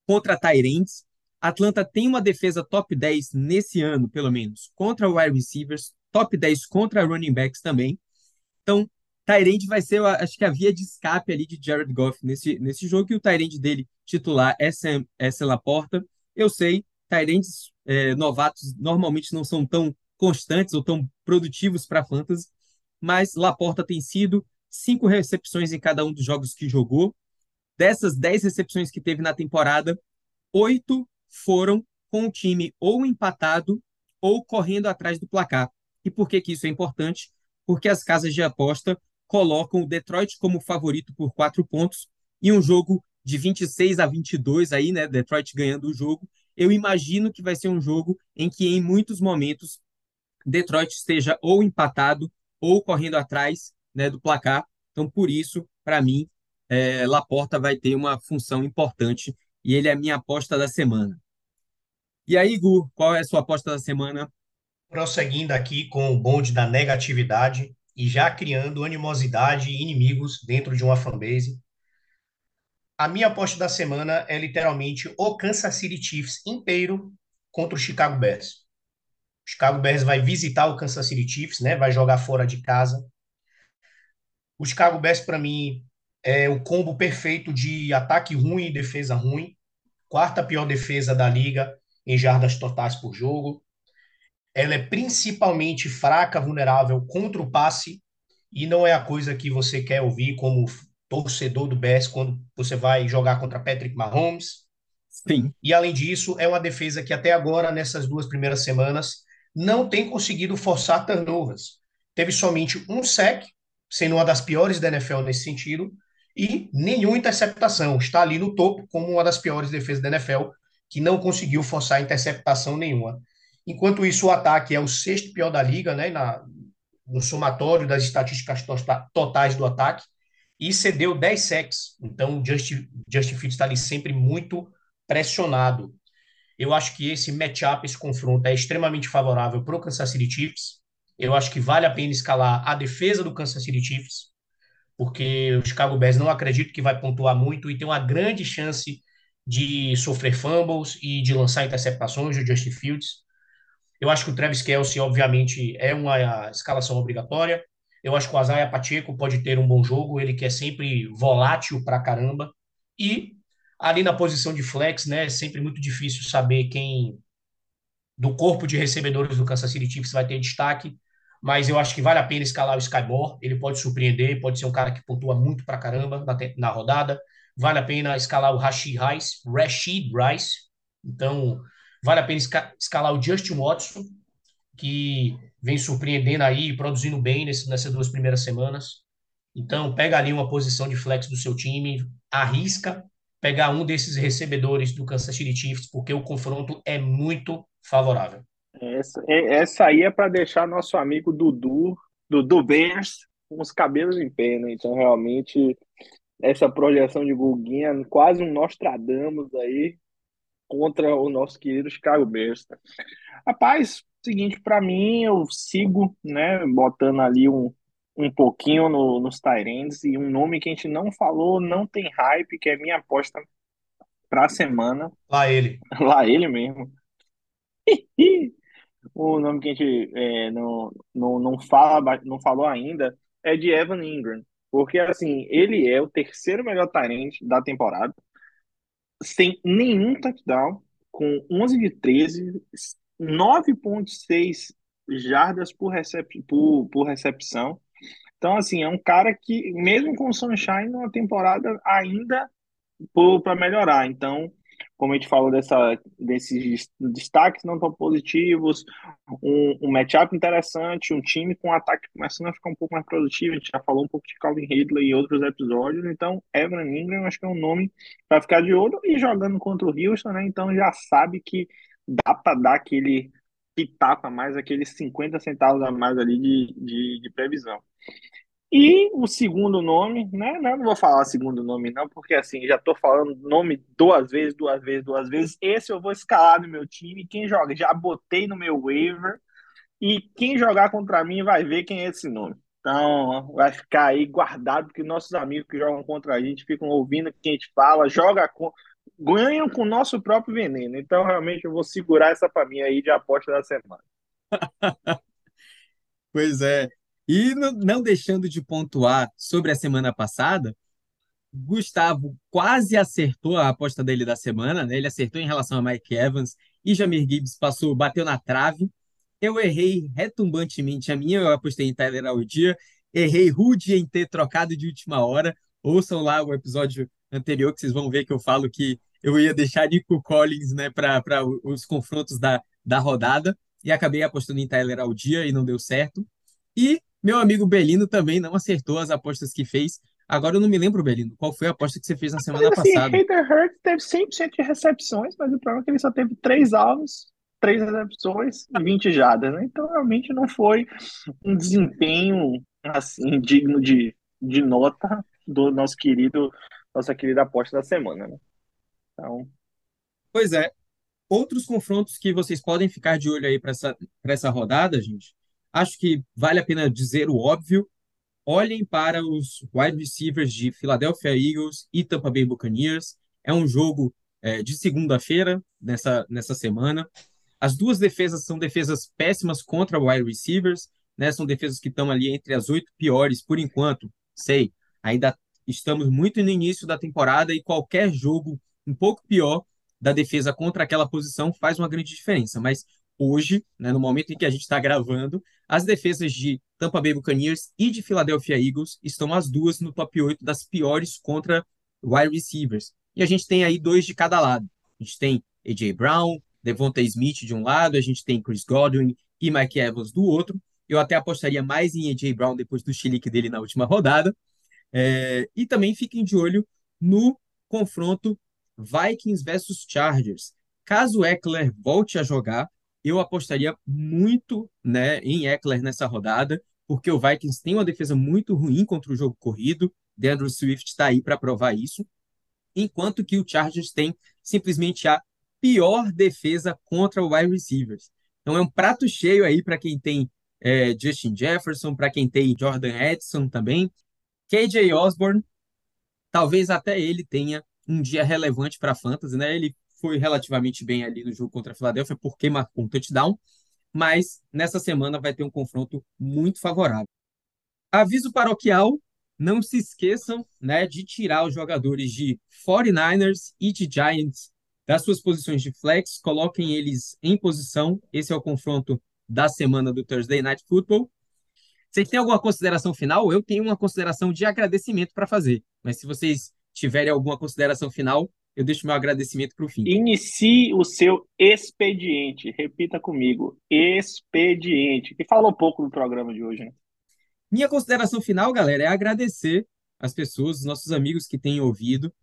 B: contra Tyrants. Atlanta tem uma defesa top 10 nesse ano, pelo menos, contra wide receivers, top 10 contra running backs também. Então, Tyrande vai ser, acho que a via de escape ali de Jared Goff nesse, nesse jogo, e o Tyrande dele titular é Sam, é Sam Laporta. Eu sei, Tyrandes é, novatos normalmente não são tão constantes ou tão produtivos para fantasy, mas Laporta tem sido cinco recepções em cada um dos jogos que jogou. Dessas dez recepções que teve na temporada, oito foram com o time ou empatado ou correndo atrás do placar. E por que, que isso é importante? Porque as casas de aposta colocam o Detroit como favorito por quatro pontos e um jogo de 26 a 22 aí, né, Detroit ganhando o jogo. Eu imagino que vai ser um jogo em que em muitos momentos Detroit esteja ou empatado ou correndo atrás, né, do placar. Então, por isso, para mim, é, Laporta vai ter uma função importante e ele é a minha aposta da semana. E aí, Gu, qual é a sua aposta da semana?
C: Prosseguindo aqui com o bonde da negatividade e já criando animosidade e inimigos dentro de uma fanbase. A minha aposta da semana é literalmente o Kansas City Chiefs inteiro contra o Chicago Bears. O Chicago Bears vai visitar o Kansas City Chiefs, né? Vai jogar fora de casa. O Chicago Bears para mim é o combo perfeito de ataque ruim e defesa ruim. Quarta pior defesa da liga em jardas totais por jogo. Ela é principalmente fraca, vulnerável contra o passe e não é a coisa que você quer ouvir como torcedor do Bears quando você vai jogar contra Patrick Mahomes.
B: Sim.
C: E além disso, é uma defesa que até agora, nessas duas primeiras semanas, não tem conseguido forçar turnovers. Teve somente um sec, sendo uma das piores da NFL nesse sentido, e nenhuma interceptação. Está ali no topo como uma das piores defesas da NFL, que não conseguiu forçar interceptação nenhuma. Enquanto isso, o ataque é o sexto pior da liga, né, na, no somatório das estatísticas tota, totais do ataque e cedeu 10 sacks. Então, o Justin, Justin Fields está ali sempre muito pressionado. Eu acho que esse matchup, esse confronto é extremamente favorável para o Kansas City Chiefs. Eu acho que vale a pena escalar a defesa do Kansas City Chiefs, porque o Chicago Bears não acredito que vai pontuar muito e tem uma grande chance de sofrer fumbles e de lançar interceptações do Justin Fields. Eu acho que o Travis Kelce, obviamente, é uma escalação obrigatória. Eu acho que o Isaiah Pacheco pode ter um bom jogo, ele que é sempre volátil pra caramba. E ali na posição de flex, né, é sempre muito difícil saber quem do corpo de recebedores do Kansas City Chiefs vai ter destaque, mas eu acho que vale a pena escalar o Sky Moore, ele pode surpreender, pode ser um cara que pontua muito pra caramba na, na rodada. Vale a pena escalar o Rashid Rice, Rashid Rice. Então, vale a pena escalar o Justin Watson, que vem surpreendendo aí, produzindo bem nesse, nessas duas primeiras semanas. Então, pega ali uma posição de flex do seu time, arrisca pegar um desses recebedores do Kansas City Chiefs, porque o confronto é muito favorável.
A: Essa, essa aí é para deixar nosso amigo Dudu, Dudu Bears, com os cabelos em pé, né? Então, realmente, essa projeção de Guguinha, quase um Nostradamus aí, contra o nosso querido Chicago Bears. Rapaz, seguinte, para mim, eu sigo, né, botando ali um, um pouquinho no, nos Tyrants e um nome que a gente não falou, não tem hype, que é minha aposta para a semana.
C: Lá ele.
A: Lá ele mesmo. o nome que a gente é, não, não, não, fala, não falou ainda é de Evan Ingram. Porque, assim, ele é o terceiro melhor Tyrant da temporada sem nenhum touchdown, com 11 de 13, 9,6 jardas por, recep por, por recepção. Então, assim, é um cara que, mesmo com o Sunshine, numa temporada ainda para melhorar. Então, como a gente falou dessa, desses destaques não tão positivos, um, um matchup interessante, um time com um ataque começando a ficar um pouco mais produtivo. A gente já falou um pouco de Calvin Ridley em outros episódios, então Evan Ingram acho que é um nome para ficar de olho e jogando contra o Houston, né? Então já sabe que dá para dar aquele pitaco mais, aqueles 50 centavos a mais ali de, de, de previsão. E o segundo nome, né? Não, não vou falar segundo nome, não, porque assim, já tô falando nome duas vezes, duas vezes, duas vezes. Esse eu vou escalar no meu time. Quem joga, já botei no meu waiver. E quem jogar contra mim vai ver quem é esse nome. Então, vai ficar aí guardado, porque nossos amigos que jogam contra a gente ficam ouvindo o que a gente fala, joga com, ganham com o nosso próprio veneno. Então, realmente, eu vou segurar essa para mim aí de aposta da semana.
B: pois é. E não deixando de pontuar sobre a semana passada, Gustavo quase acertou a aposta dele da semana, né? Ele acertou em relação a Mike Evans e Jamir Gibbs passou, bateu na trave. Eu errei retumbantemente a minha, eu apostei em Tyler Aldia, errei rude em ter trocado de última hora. Ouçam lá o episódio anterior que vocês vão ver que eu falo que eu ia deixar Nico Collins, né, para os confrontos da, da rodada e acabei apostando em Tyler Aldia e não deu certo. E meu amigo Belino também não acertou as apostas que fez. Agora eu não me lembro, Belino, qual foi a aposta que você fez na semana
A: mas, assim,
B: passada?
A: Hater Hurt teve 100% de recepções, mas o problema é que ele só teve três alvos, três recepções e 20 jadas, né? Então realmente não foi um desempenho assim digno de, de nota do nosso querido, nossa querida aposta da semana, né? Então...
B: Pois é. Outros confrontos que vocês podem ficar de olho aí para essa, essa rodada, gente, Acho que vale a pena dizer o óbvio. Olhem para os wide receivers de Philadelphia Eagles e Tampa Bay Buccaneers. É um jogo é, de segunda-feira, nessa, nessa semana. As duas defesas são defesas péssimas contra wide receivers, né? São defesas que estão ali entre as oito piores por enquanto. Sei, ainda estamos muito no início da temporada e qualquer jogo um pouco pior da defesa contra aquela posição faz uma grande diferença. Mas hoje, né, no momento em que a gente está gravando, as defesas de Tampa Bay Buccaneers e de Philadelphia Eagles estão as duas no top 8 das piores contra wide receivers. E a gente tem aí dois de cada lado. A gente tem AJ Brown, Devonta Smith de um lado, a gente tem Chris Godwin e Mike Evans do outro. Eu até apostaria mais em AJ Brown depois do chilique dele na última rodada. É, e também fiquem de olho no confronto Vikings versus Chargers. Caso Eckler volte a jogar, eu apostaria muito né, em Eckler nessa rodada, porque o Vikings tem uma defesa muito ruim contra o jogo corrido. DeAndre Swift está aí para provar isso. Enquanto que o Chargers tem simplesmente a pior defesa contra o wide receivers. Então é um prato cheio aí para quem tem é, Justin Jefferson, para quem tem Jordan Edson também. KJ Osborne, talvez até ele tenha um dia relevante para a Fantasy, né? Ele foi relativamente bem ali no jogo contra a Filadélfia porque marcou um touchdown, mas nessa semana vai ter um confronto muito favorável. Aviso paroquial, não se esqueçam né, de tirar os jogadores de 49ers e de Giants das suas posições de flex, coloquem eles em posição. Esse é o confronto da semana do Thursday Night Football. Vocês têm alguma consideração final? Eu tenho uma consideração de agradecimento para fazer, mas se vocês tiverem alguma consideração final, eu deixo meu agradecimento para o fim.
A: Inicie o seu expediente. Repita comigo. Expediente. Que falou pouco no programa de hoje, né?
B: Minha consideração final, galera, é agradecer as pessoas, os nossos amigos que têm ouvido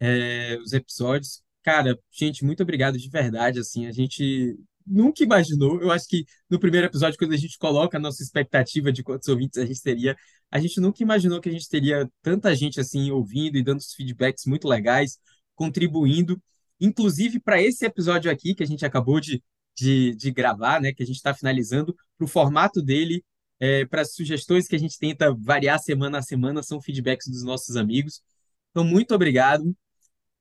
B: é, os episódios. Cara, gente, muito obrigado de verdade. Assim, a gente nunca imaginou. Eu acho que no primeiro episódio, quando a gente coloca a nossa expectativa de quantos ouvintes a gente teria, a gente nunca imaginou que a gente teria tanta gente assim ouvindo e dando os feedbacks muito legais, contribuindo, inclusive para esse episódio aqui que a gente acabou de, de, de gravar, né? Que a gente está finalizando, para o formato dele, é, para as sugestões que a gente tenta variar semana a semana, são feedbacks dos nossos amigos. Então, muito obrigado.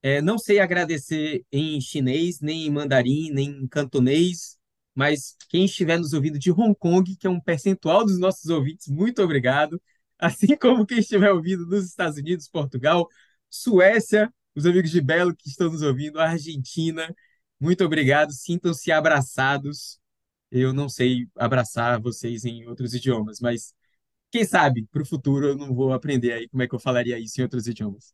B: É, não sei agradecer em chinês, nem em mandarim, nem em cantonês, mas quem estiver nos ouvindo de Hong Kong, que é um percentual dos nossos ouvintes, muito obrigado. Assim como quem estiver ouvindo nos Estados Unidos, Portugal, Suécia, os amigos de Belo que estão nos ouvindo, Argentina, muito obrigado. Sintam-se abraçados. Eu não sei abraçar vocês em outros idiomas, mas quem sabe para o futuro eu não vou aprender aí como é que eu falaria isso em outros idiomas.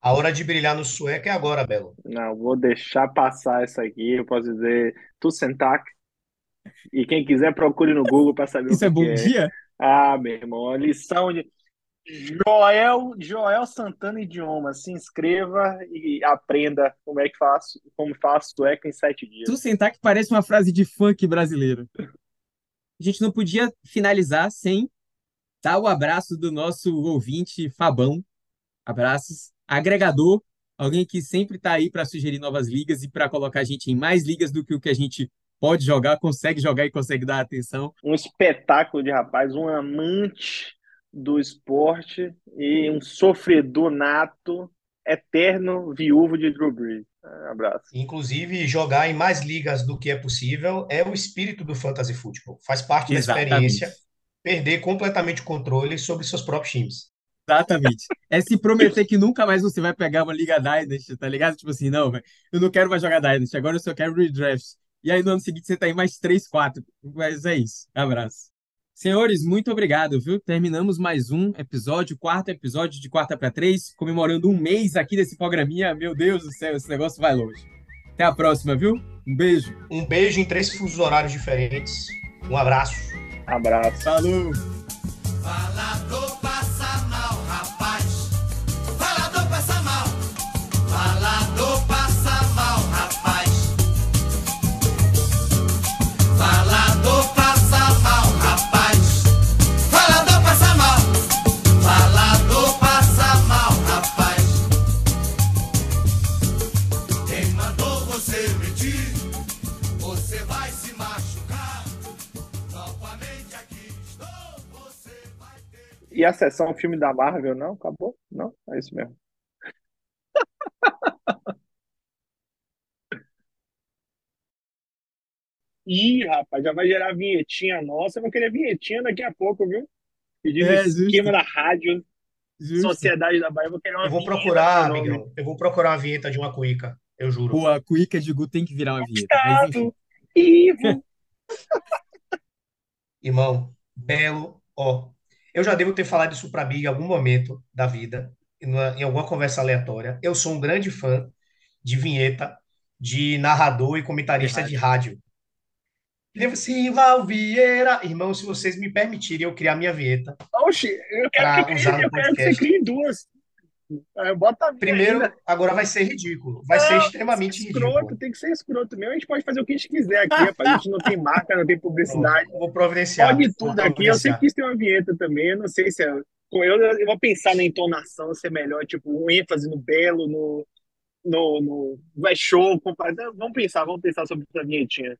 C: A hora de brilhar no sueco é agora, Belo.
A: Não, vou deixar passar essa aqui. Eu posso dizer tu sentak. E quem quiser procure no Google para saber
B: Isso
A: o
B: é
A: que
B: bom
A: que é.
B: dia?
A: Ah, meu irmão, a lição de Joel, Joel Santana Idioma. Se inscreva e aprenda como é que faço, como faço sueco em sete dias.
B: Tu sentar que parece uma frase de funk brasileiro. A gente não podia finalizar sem dar o abraço do nosso ouvinte Fabão. Abraços. Agregador, alguém que sempre está aí para sugerir novas ligas e para colocar a gente em mais ligas do que o que a gente pode jogar, consegue jogar e consegue dar atenção.
A: Um espetáculo de rapaz, um amante do esporte e um sofredor nato, eterno viúvo de Drew Brees. Um abraço.
C: Inclusive, jogar em mais ligas do que é possível é o espírito do fantasy futebol. Faz parte da
B: Exatamente.
C: experiência perder completamente o controle sobre seus próprios times.
B: Exatamente. É se prometer que nunca mais você vai pegar uma Liga Dynasty, tá ligado? Tipo assim, não, velho, eu não quero mais jogar Dynasty, agora eu só quero redraft. E aí no ano seguinte você tá em mais 3, 4. Mas é isso. Abraço. Senhores, muito obrigado, viu? Terminamos mais um episódio, quarto episódio de Quarta para Três, comemorando um mês aqui desse programinha. Meu Deus do céu, esse negócio vai longe. Até a próxima, viu? Um beijo.
C: Um beijo em três fusos horários diferentes. Um abraço.
A: Abraço.
B: Falou!
G: Falador
A: E a sessão filme da Marvel, não? Acabou? Não? É isso mesmo. Ih, rapaz, já vai gerar vinhetinha nossa. Eu vou querer vinhetinha daqui a pouco, viu? Pedindo
B: É, justo.
A: esquema da rádio,
B: Justo.
A: Sociedade da Bahia. Eu vou querer uma
C: Eu vou
A: vinheta
C: procurar,
A: nome.
C: amigão. Eu vou procurar uma vinheta de uma cuíca. Eu juro.
B: Pô, a cuíca de Gu tem que virar uma vinheta. Mas enfim.
A: Ivo.
C: Irmão, belo, ó. Eu já devo ter falado isso pra Big em algum momento da vida, em uma- em alguma conversa aleatória. Eu sou um grande fã de vinheta, de narrador e comentarista
B: De
C: rádio. Devo Silva Vieira. Irmão, se vocês me permitirem eu criar minha vinheta,
A: Oxi, eu quero que, eu quero que você crie duas. É, bota
C: Primeiro,
A: ainda.
C: agora vai ser ridículo. Vai ser
A: Não,
C: extremamente
A: escroto,
C: ridículo.
A: tem que ser escroto mesmo. A gente pode fazer o que a gente quiser aqui, rapaz. A gente não tem marca, não tem publicidade.
C: Pronto, Vou providenciar.
A: Pode tudo aqui. Eu sempre quis ter uma vinheta também. Eu não sei se é. Eu, eu vou pensar na entonação, se é melhor, tipo, um ênfase no belo, no. No, no vai show, compa- Vamos pensar, vamos pensar sobre essa vinhetinha.